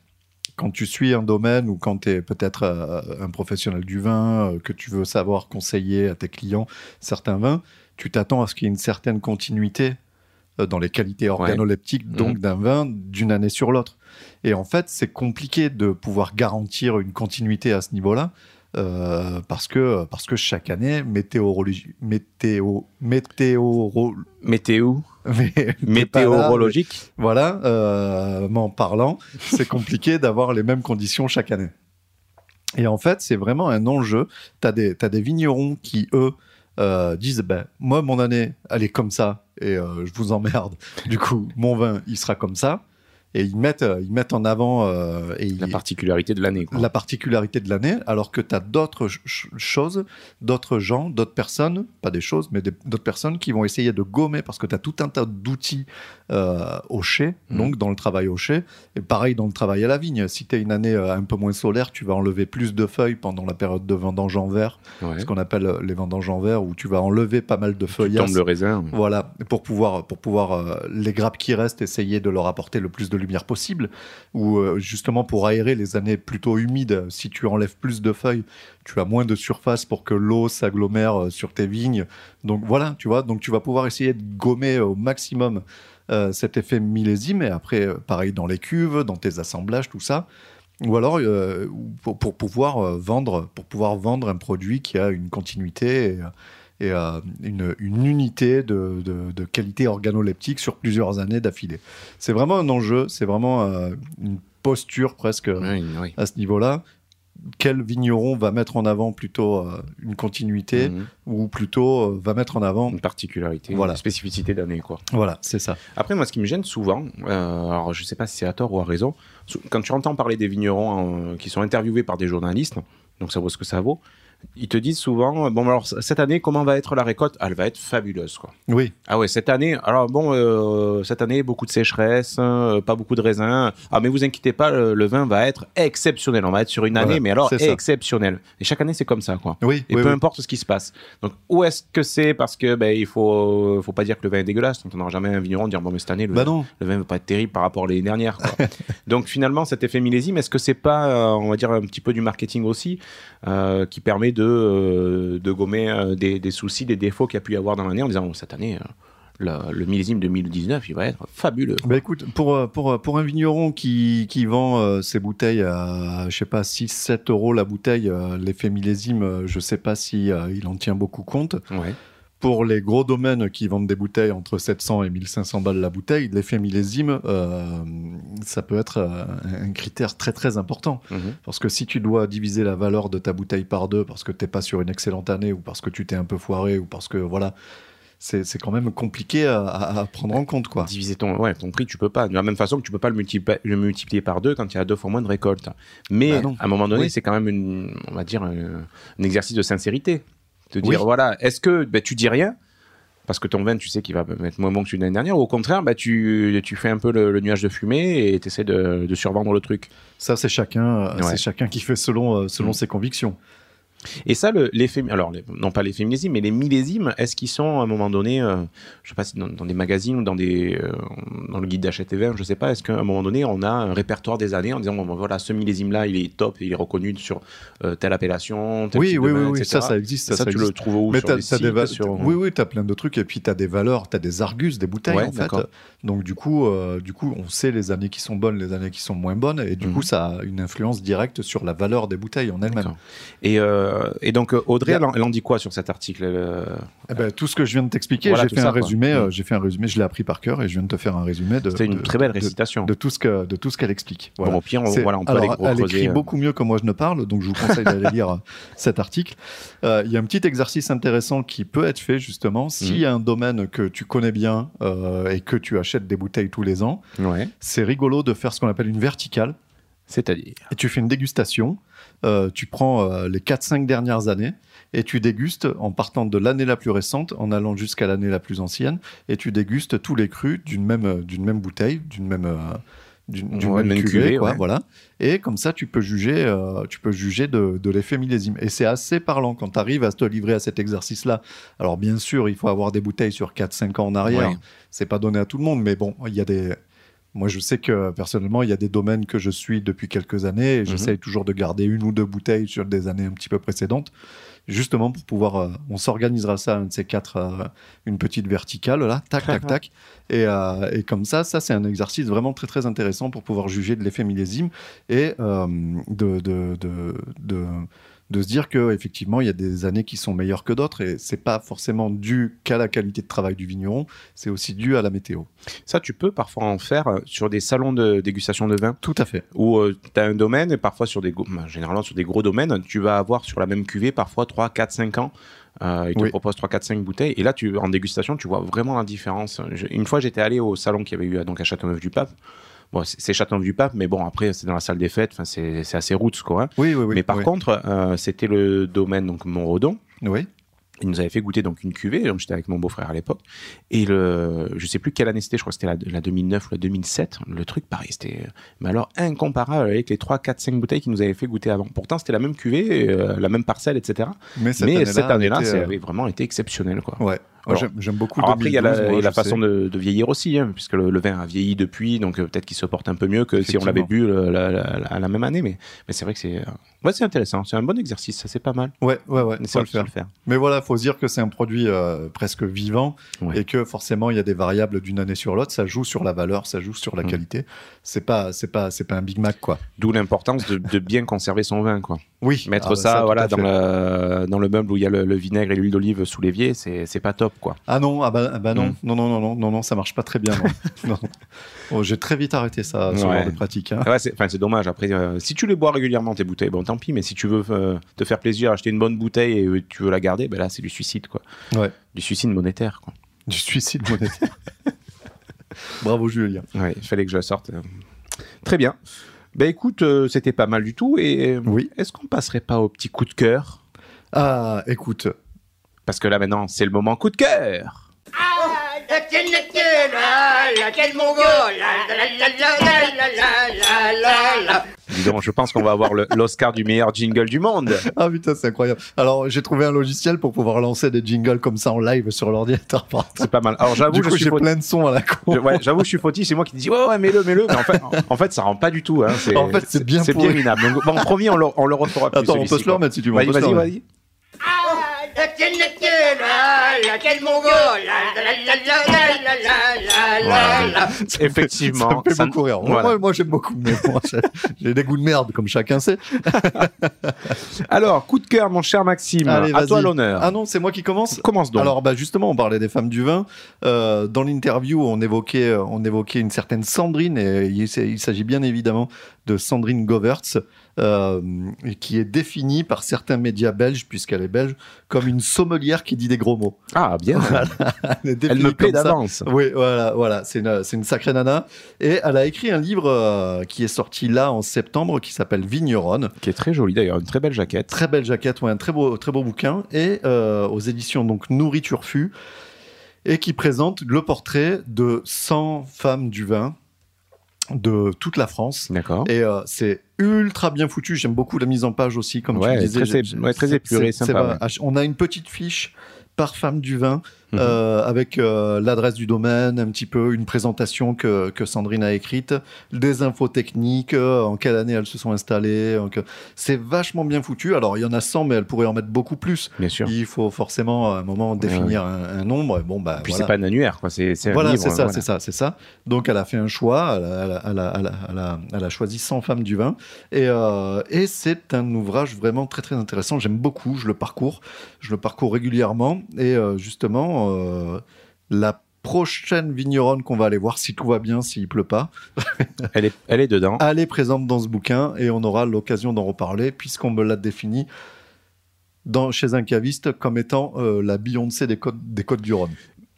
quand tu suis un domaine ou quand tu es peut-être euh, un professionnel du vin, euh, que tu veux savoir conseiller à tes clients certains vins, tu t'attends à ce qu'il y ait une certaine continuité euh, dans les qualités organoleptiques donc Mhm. d'un vin d'une année sur l'autre. Et en fait, c'est compliqué de pouvoir garantir une continuité à ce niveau-là. Euh, parce que parce que chaque année météorologie météo météoro Météo, météorologique. voilà euh, m'en parlant c'est compliqué d'avoir les mêmes conditions chaque année. Et en fait c'est vraiment un enjeu. T'as des t'as des vignerons qui eux euh, disent ben moi mon année elle est comme ça et euh, je vous emmerde. Du coup mon vin il sera comme ça et ils mettent euh, ils mettent en avant euh, et La particularité de l'année. la particularité de l'année, alors que tu as d'autres ch- ch- choses, d'autres gens, d'autres personnes, pas des choses, mais d'autres personnes qui vont essayer de gommer, parce que tu as tout un tas d'outils euh, au chai, Mhm. donc dans le travail au chai, et pareil dans le travail à la vigne. Si tu as une année euh, un peu moins solaire, tu vas enlever plus de feuilles pendant la période de vendange en verre, Ouais. ce qu'on appelle les vendanges en verre, où tu vas enlever pas mal de Tu feuillages. le raisin. Voilà, pour pouvoir, pour pouvoir euh, les grappes qui restent, essayer de leur apporter le plus de lumière possible, ou euh, justement pour aérer les années plutôt humides, si tu enlèves plus de feuilles, tu as moins de surface pour que l'eau s'agglomère euh, sur tes vignes. Donc voilà, tu vois, donc tu vas pouvoir essayer de gommer au maximum euh, cet effet millésime, et après, pareil dans les cuves, dans tes assemblages, tout ça. Ou alors pour, pour pouvoir vendre, pour pouvoir vendre un produit qui a une continuité et, euh, une, une unité de, de- de qualité organoleptique sur plusieurs années d'affilée. C'est vraiment un enjeu, c'est vraiment euh, une posture presque Oui, oui. à ce niveau-là. Quel vigneron va mettre en avant plutôt euh, une continuité Mhm. ou plutôt va mettre en avant Une particularité, Voilà. une spécificité d'année, quoi. Voilà, c'est ça. Après, moi, ce qui me gêne souvent, alors je sais pas si c'est à tort ou à raison, quand tu entends parler des vignerons qui sont interviewés par des journalistes, donc ça vaut ce que ça vaut, ils te disent souvent, bon, alors cette année, comment va être la récolte? Ah, Elle va être fabuleuse, quoi. Oui, Ah ouais, cette année, alors bon, euh, cette année, beaucoup de sécheresse, euh, pas beaucoup de raisins. Ah, mais vous inquiétez pas, le, le vin va être exceptionnel. On va être sur une année, Voilà, mais alors c'est ça. exceptionnel. Et chaque année, c'est comme ça, quoi. oui, Et oui, peu oui. importe ce qui se passe. Donc, où est-ce que c'est? Parce que ben, il faut, faut pas dire que le vin est dégueulasse. On n'entendra jamais un vigneron dire bon, mais cette année, le, Bah non. le vin va pas être terrible par rapport à l'année dernière. quoi. Donc, finalement, cet effet millésime, est-ce que c'est pas, euh, on va dire, un petit peu du marketing aussi, qui permet de, euh, de gommer euh, des, des soucis, des défauts qu'il y a pu y avoir dans l'année en disant bon, cette année, euh, le, millésime 2019, il va être fabuleux. Bah écoute, pour, pour, pour un vigneron qui, qui vend euh, ses bouteilles à, je sais pas, 6-7 euros la bouteille, euh, l'effet millésime, je sais pas si euh, il en tient beaucoup compte. Ouais. Pour les gros domaines qui vendent des bouteilles entre 700 et 1500 balles la bouteille, l'effet millésime, euh, ça peut être euh, un critère très très important. Mhm. Parce que si tu dois diviser la valeur de ta bouteille par deux parce que t'es pas sur une excellente année ou parce que tu t'es un peu foiré ou parce que voilà, c'est quand même compliqué à, prendre en compte quoi. Diviser ton, ouais, ton prix, tu peux pas. De la même façon que tu peux pas le multiplier, le multiplier par deux quand il y a deux fois moins de récolte. Mais Bah à un moment donné, Oui. c'est quand même, une, on va dire, un, un exercice de sincérité. Oui. dire, voilà, est-ce que ben, tu dis rien parce que ton vin, tu sais qu'il va être moins bon que celui de l'année dernière, ou au contraire, bah, tu, tu fais un peu le, le nuage de fumée et tu essaies de, de survendre le truc? Ça c'est chacun, euh, Ouais. c'est chacun qui fait selon euh, selon Mm. ses convictions. Et ça, le- l'effet, alors les- non pas l'effet millésime, mais les millésimes, est-ce qu'ils sont à un moment donné, euh, je sais pas si dans, dans des magazines ou dans des, euh, dans le guide d'achat vin, je sais pas, est-ce qu'à un moment donné on a un répertoire des années en disant bon, ben, voilà ce millésime-là il est top, il est reconnu sur euh, telle appellation, tel Oui, oui, oui, etc. ça, ça existe. ça, Ça, ça tu le trouves où Mais sur t'as- des t'as des sites, va- sur- Oui, oui, tu as plein de trucs. Et puis, tu as des valeurs, tu as des argus, des bouteilles, Ouais, en fait. Donc, du coup, euh, du coup, on sait les années qui sont bonnes, les années qui sont moins bonnes. Et du Mhm. coup, ça a une influence directe sur la valeur des bouteilles en elles-mêmes. Et, euh, et donc euh, Audrey, elle, en- elle en dit quoi sur cet article euh, Eh ben, tout ce que je viens de t'expliquer, Voilà, j'ai fait ça, un résumé. euh, Mhm. j'ai fait un résumé, je l'ai appris par cœur et je viens de te faire un résumé de, C'était une de- très belle récitation. de, tout ce que de tout ce qu'elle explique. Voilà. Bon, au pire, on, C'est- voilà, on peut alors, aller elle écrit beaucoup mieux que moi je ne parle, donc je vous conseille d'aller lire cet article. Euh, Il y a un petit exercice intéressant qui peut être fait justement s'il Mhm. y a un domaine que tu connais bien et que tu achètes des bouteilles tous les ans. Ouais. C'est rigolo de faire ce qu'on appelle une verticale. C'est-à-dire. Et tu fais une dégustation. Euh, tu prends euh, les 4-5 dernières années et tu dégustes en partant de l'année la plus récente, en allant jusqu'à l'année la plus ancienne, et tu dégustes tous les crus d'une même, euh, d'une même bouteille, d'une même, euh, d'une, d'une Ouais, même même cuvée, cuvée, quoi, ouais. voilà. Et comme ça, tu peux juger, euh, tu peux juger de, de l'effet millésime. Et c'est assez parlant quand tu arrives à te livrer à cet exercice-là. Alors bien sûr, il faut avoir des bouteilles sur 4-5 ans en arrière. Ouais. C'est pas donné à tout le monde, mais bon, il y a des moi, je sais que personnellement, il y a des domaines que je suis depuis quelques années et j'essaye toujours de garder une ou deux bouteilles sur des années un petit peu précédentes, justement pour pouvoir. euh, on s'organisera ça, un de ces quatre, euh, une petite verticale, là, tac, tac, tac. Et, euh, et comme ça, ça, c'est un exercice vraiment très, très intéressant pour pouvoir juger de l'effet millésime et de, de, de, de, de se dire qu'effectivement, il y a des années qui sont meilleures que d'autres et c'est pas forcément dû qu'à la qualité de travail du vigneron, c'est aussi dû à la météo. Ça, tu peux parfois en faire euh, sur des salons de dégustation de vin. Tout à fait. où tu as un domaine, et parfois sur des, bah, généralement sur des gros domaines, tu vas avoir sur la même cuvée parfois 3, 4, 5 ans. Euh, ils te Oui. proposent 3, 4, 5 bouteilles. Et là, tu, en dégustation, tu vois vraiment la différence. Je- une fois, j'étais allé au salon qu'il y avait eu à, donc à Châteauneuf-du-Pape. Bon, c'est c'est Châteauneuf-du-Pape, mais bon, après, c'est dans la salle des fêtes. Enfin, c'est c'est assez roots, quoi. hein. Oui, oui, oui. mais par oui. contre, euh, c'était le domaine, donc Montredon. Oui. Il nous avait fait goûter donc une cuvée, donc j'étais avec mon beau-frère à l'époque, et le, je sais plus quelle année c'était, je crois que c'était la, la 2009 ou la 2007, le truc pareil, c'était, mais alors incomparable avec les 3, 4, 5 bouteilles qu'ils nous avaient fait goûter avant. Pourtant c'était la même cuvée, euh, la même parcelle, etc. Mais cette mais année-là, cette ça euh, avait vraiment été exceptionnel, quoi. Ouais. J'aime- beaucoup. Alors après, il y a la, 2012, moi, il y a la façon de, de vieillir aussi, hein, puisque le, le vin a vieilli depuis, donc euh, peut-être qu'il se porte un peu mieux que si on l'avait bu euh, la, la- la- à la même année. Mais, mais c'est vrai que c'est, euh, ouais, c'est intéressant. C'est un bon exercice, ça c'est pas mal. Ouais, ouais, ouais. Mais faut le faut faire. le faire. Mais voilà, faut se dire que c'est un produit euh, presque vivant Ouais. et que forcément il y a des variables d'une année sur l'autre. Ça joue sur la valeur, ça joue sur la Mm. qualité. C'est pas, c'est pas, c'est pas un Big Mac quoi. D'où l'importance de, de bien conserver son vin, quoi. Oui. Mettre ah, ça, voilà, dans le, dans le meuble où il y a le, le vinaigre et l'huile d'olive sous l'évier, c'est pas top, quoi. Ah non, ah bah, ah bah non, Mm. non, non, non, non, non, non, ça marche pas très bien. non. Oh, J'ai très vite arrêté ça, ce Ouais. genre de pratique. hein. Ouais, c'est, enfin, c'est dommage. Après, euh, si tu les bois régulièrement, tes bouteilles, bon, tant pis. Mais si tu veux euh, te faire plaisir, acheter une bonne bouteille et euh, tu veux la garder, ben là, c'est du suicide, quoi. Ouais. Du suicide monétaire, quoi. Du suicide monétaire. Bravo Julien. Il fallait que je la sorte. Très bien. Ben écoute, euh, c'était pas mal du tout. Et Oui. est-ce qu'on passerait pas au petit coup de cœur? Ah, écoute, Parce que là maintenant, c'est le moment coup de cœur. Dis donc, je pense qu'on va avoir le- l'Oscar du meilleur jingle du monde. ah putain, c'est incroyable. Alors, j'ai trouvé un logiciel pour pouvoir lancer des jingles comme ça en live sur l'ordinateur. par C'est pas mal. Alors j'avoue, Du je coup, suis j'ai plein de sons à la con. Je- ouais, j'avoue, je suis fautif. C'est moi qui dis ouais, ouais, mets-le, mets-le. Mais en fait, en fait, ça rend pas du tout. Hein. C'est, En fait, c'est bien c'est bien pourri. minable. Donc, bon, promis, on le, on le refera plus. Attends, on peut celui-ci, se le quoi. remettre si tu veux. on Vas-y, peut se le vas-y, remettre. vas-y la tienne, la tienne, la tienne mongole, la la la la la la la Effectivement. Ça me fait ça- beaucoup rire. voilà. Moi, moi j'aime beaucoup, mais moi, j'ai- des goûts de merde, comme chacun sait. Alors, coup de cœur, mon cher Maxime. Allez, à toi vas-y. l'honneur. Ah non, c'est moi qui commence Commence donc. Alors, bah, justement, on parlait des femmes du vin. Euh, dans l'interview, on évoquait, on évoquait une certaine Sandrine, et il, s'agit bien évidemment de Sandrine Govertz, euh, qui est définie par certains médias belges, puisqu'elle est belge, comme une sommelière qui dit des gros mots. ah, bien. Elle, est Elle me plaît d'avance. Oui, voilà, voilà, c'est une, c'est une sacrée nana. Et elle a écrit un livre euh, qui est sorti là en septembre, qui s'appelle Vigneronne. Qui est très joli d'ailleurs, une très belle jaquette. Très belle jaquette, ouais, un très beau, très beau bouquin, et euh, aux éditions donc Nourriture Fut, et qui présente le portrait de 100 femmes du vin de toute la France. D'accord. Et euh, c'est ultra bien foutu. J'aime beaucoup la mise en page aussi, comme Ouais, tu disais. très ouais, très épuré, sympa, On a une petite fiche par femme du vin Mhm. euh, avec euh, l'adresse du domaine, un petit peu une présentation que, que Sandrine a écrite, des infos techniques, euh, en quelle année elles se sont installées. c'est vachement bien foutu. Alors il y en a 100, mais elle pourrait en mettre beaucoup plus. Bien sûr. Il faut forcément à un moment définir un, un nombre. Et bon, bah, Puis voilà. c'est pas un annuaire, quoi. C'est, Voilà, c'est ça, voilà. c'est ça, c'est ça. Donc elle a fait un choix, elle a, elle a- elle a- elle a- elle a- elle a choisi 100 femmes du vin, et, euh, et c'est un ouvrage vraiment très très intéressant. J'aime beaucoup, je le parcours, je le parcours régulièrement, et euh, justement euh, la prochaine vigneronne qu'on va aller voir, si tout va bien, s'il pleut pas, Elle est, elle est dedans. elle est présente dans ce bouquin, et on aura l'occasion d'en reparler puisqu'on me l'a défini. Dans, chez un caviste comme étant euh, la Beyoncé des côtes, des côtes du Rhône.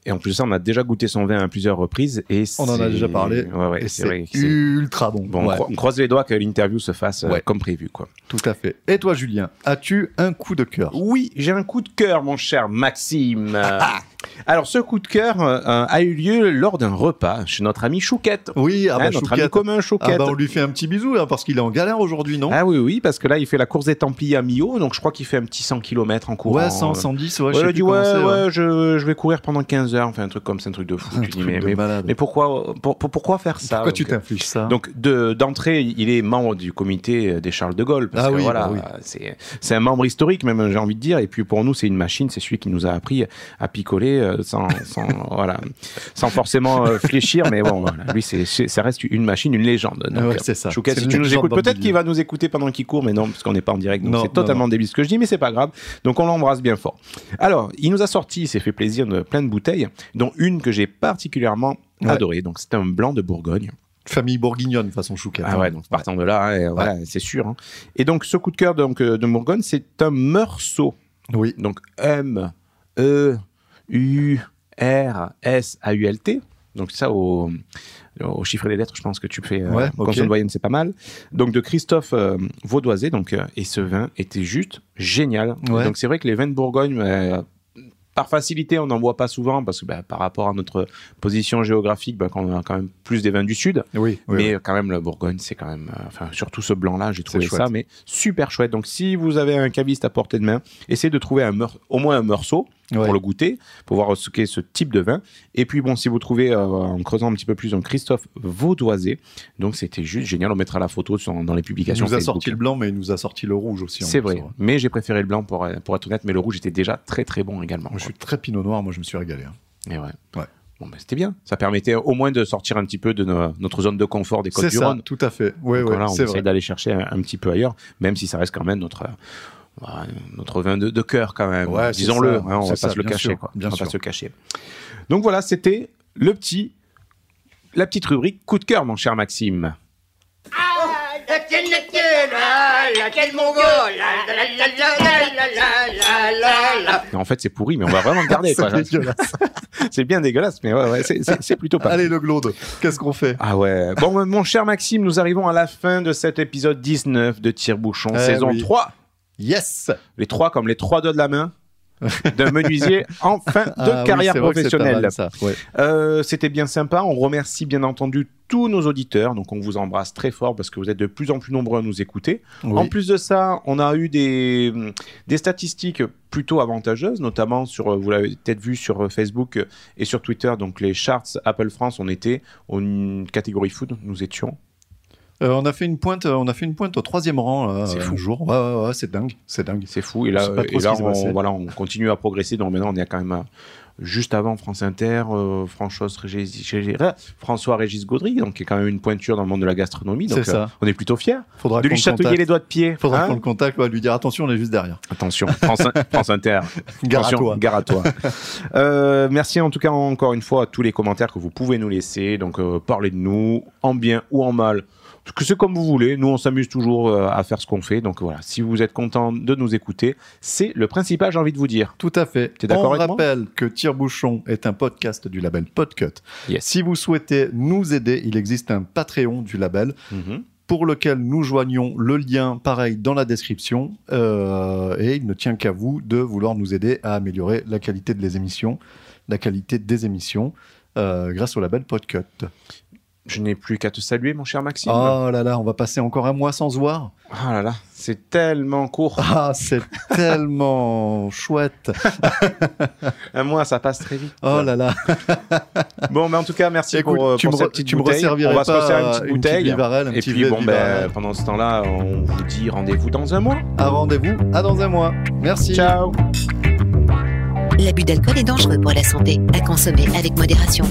Et en plus de ça, on a déjà goûté son vin à plusieurs reprises. Et On en a c'est- déjà parlé, Ouais, ouais, et c'est c'est vrai. que c'est- ultra bon. Bon, on Ouais. cro- on croise les doigts que l'interview se fasse euh, Ouais. comme prévu, quoi. Tout à fait. Et toi, Julien, as-tu un coup de cœur? Oui, j'ai un coup de cœur, mon cher Maxime. Euh, Alors, ce coup de cœur euh, a eu lieu lors d'un repas chez notre ami Chouquette. Oui, ah Hein, bah, notre ami Chouquette. commun Ah Chouquette. bah, on lui fait un petit bisou là, parce qu'il est en galère aujourd'hui, non? Ah oui, oui, parce que là, il fait la course des Templiers à Millau, donc je crois qu'il fait un petit 100 km en courant. Ouais, 100, 110, ouais, Ouais, je sais il dit ouais, ouais, je, je vais courir pendant 15 heures, enfin un truc comme ça, un truc de fou. Un tu dis mais, de mais, malade. mais pourquoi, pour- pour- pourquoi faire ça Pourquoi Donc, tu t'infliges ça? Donc de d'entrée, il est membre du comité des Charles de Gaulle parce Ah que oui, voilà, bah oui. c'est un membre historique même j'ai envie de dire et puis pour nous c'est une machine, c'est celui qui nous a appris à picoler euh, sans, sans voilà, sans forcément euh, fléchir mais bon voilà, lui c'est ça reste une machine, une légende. Donc, Ouais, c'est ça. Chouquet, C'est si tu nous écoutes, peut-être qu'il va nous écouter pendant qu'il court mais non parce qu'on n'est pas en direct donc Non, c'est non, totalement non. débile ce que je dis mais c'est pas grave. Donc on l'embrasse bien fort. Alors, il nous a sorti, il s'est fait plaisir de plein de bouteilles dont une que j'ai particulièrement Ouais. adorée. Donc c'est un blanc de Bourgogne. Famille bourguignonne, façon Chouquette. Ah ouais, donc partant de là, hein, voilà, c'est sûr. hein. Et donc ce coup de cœur donc, euh, de Bourgogne, c'est un meursault. Oui, Donc M, E, U, R, S, A, U, L, T. Donc ça, au, au chiffre des lettres, je pense que tu fais euh, Ouais, ok. consonne voyenne, c'est pas mal. Donc de Christophe euh, Vaudoisé, donc, euh, et ce vin était juste génial. Ouais. Donc c'est vrai que les vins de Bourgogne, euh, par facilité, on n'en voit pas souvent parce que bah, par rapport à notre position géographique, bah, on a quand même plus des vins du sud. oui, oui. mais quand même, la Bourgogne, c'est quand même. euh, Enfin, surtout ce blanc-là, j'ai trouvé ça, mais super chouette. Donc, si vous avez un caviste à portée de main, essayez de trouver un au moins un Ouais. pour le goûter, pour voir ce qu'est ce type de vin. Et puis bon, si vous trouvez euh, en creusant un petit peu plus, donc Christophe Vaudoisé, donc c'était juste génial. On mettra la photo sur- dans les Il publications. nous a Facebook. sorti le blanc, mais il nous a sorti le rouge aussi. C'est vrai, ouais. mais j'ai préféré le blanc pour, pour être honnête, mais le rouge était déjà très très bon également. Moi, je suis très pinot noir, moi je me suis régalé. hein. Et ouais. Ouais. Bon, ben, c'était bien. Ça permettait au moins de sortir un petit peu de no- notre zone de confort des C'est Côtes du ça, Rhône. tout à fait. Oui, Donc oui, voilà, on essaie d'aller chercher un, un petit peu ailleurs, même si ça reste quand même notre, notre vin de, de cœur quand même. Ouais, Disons-le, hein, on va ça, pas se le cacher. sûr, quoi. bien on va pas se le cacher. Donc voilà, c'était le petit, la petite rubrique coup de cœur, mon cher Maxime. En fait, c'est pourri, mais on va vraiment le garder. C'est bien dégueulasse, mais ouais, ouais, c'est- plutôt pas. Allez, le glaude, qu'est-ce qu'on fait? Ah ouais. Bon, mon cher Maxime, nous arrivons à la fin de cet épisode 19 de Tire-Bouchon, Eh saison oui. 3. Yes Les trois comme les trois doigts de la main d'un menuisier en fin de Ah carrière professionnelle. Ouais. Euh, C'était bien sympa. On remercie bien entendu tous nos auditeurs. Donc on vous embrasse très fort parce que vous êtes de plus en plus nombreux à nous écouter. Oui. En plus de ça, on a eu des, des statistiques plutôt avantageuses, notamment sur, vous l'avez peut-être vu sur Facebook et sur Twitter, donc les charts Apple France, on était en catégorie food, nous étions. Euh, on a fait une pointe, on a fait une pointe au troisième rang là, C'est euh, fou. jour. Ouais, ouais, ouais, c'est dingue, c'est dingue. C'est fou. Et là, et on, voilà, on continue à progresser. Donc maintenant, on est quand même euh, juste avant France Inter, euh, François Régis, François Régis Gaudry, donc qui est quand même une pointure dans le monde de la gastronomie. Donc euh, on est plutôt fiers. Faudra De lui le chatouiller les doigts de pied. Faudra hein le contacte, ouais, lui dire attention, on est juste derrière. Attention, France, France Inter. Gare à toi. Gare à toi. Euh, merci en tout cas encore une fois à tous les commentaires que vous pouvez nous laisser. Donc euh, parlez de nous, en bien ou en mal. Que c'est comme vous voulez. Nous, on s'amuse toujours euh, à faire ce qu'on fait. Donc voilà, si vous êtes content de nous écouter, c'est le principal, j'ai envie de vous dire. Tout à fait. T'es d'accord On avec moi rappelle que Tire-Bouchon est un podcast du label Podcut. Yes. Si vous souhaitez nous aider, il existe un Patreon du label Mhm. pour lequel nous joignons le lien pareil dans la description. Euh, et il ne tient qu'à vous de vouloir nous aider à améliorer la qualité de les émissions, la qualité des émissions. euh, grâce au label Podcut. Je n'ai plus qu'à te saluer, mon cher Maxime. Oh là là, on va passer encore un mois sans se voir. Ah là là, c'est tellement court. Ah, c'est tellement chouette. Un mois, ça passe très vite. Oh là là. Bon, mais en tout cas, merci Écoute, pour, euh, tu pour me, cette petite tu bouteille. On va se resservir une petite une petite bouteille. Vivarel, un Et petit puis bon, ben, pendant ce temps-là, on vous dit rendez-vous dans un mois. À rendez-vous, à dans un mois. Merci. Ciao. L'abus d'alcool est dangereux pour la santé, à consommer avec modération.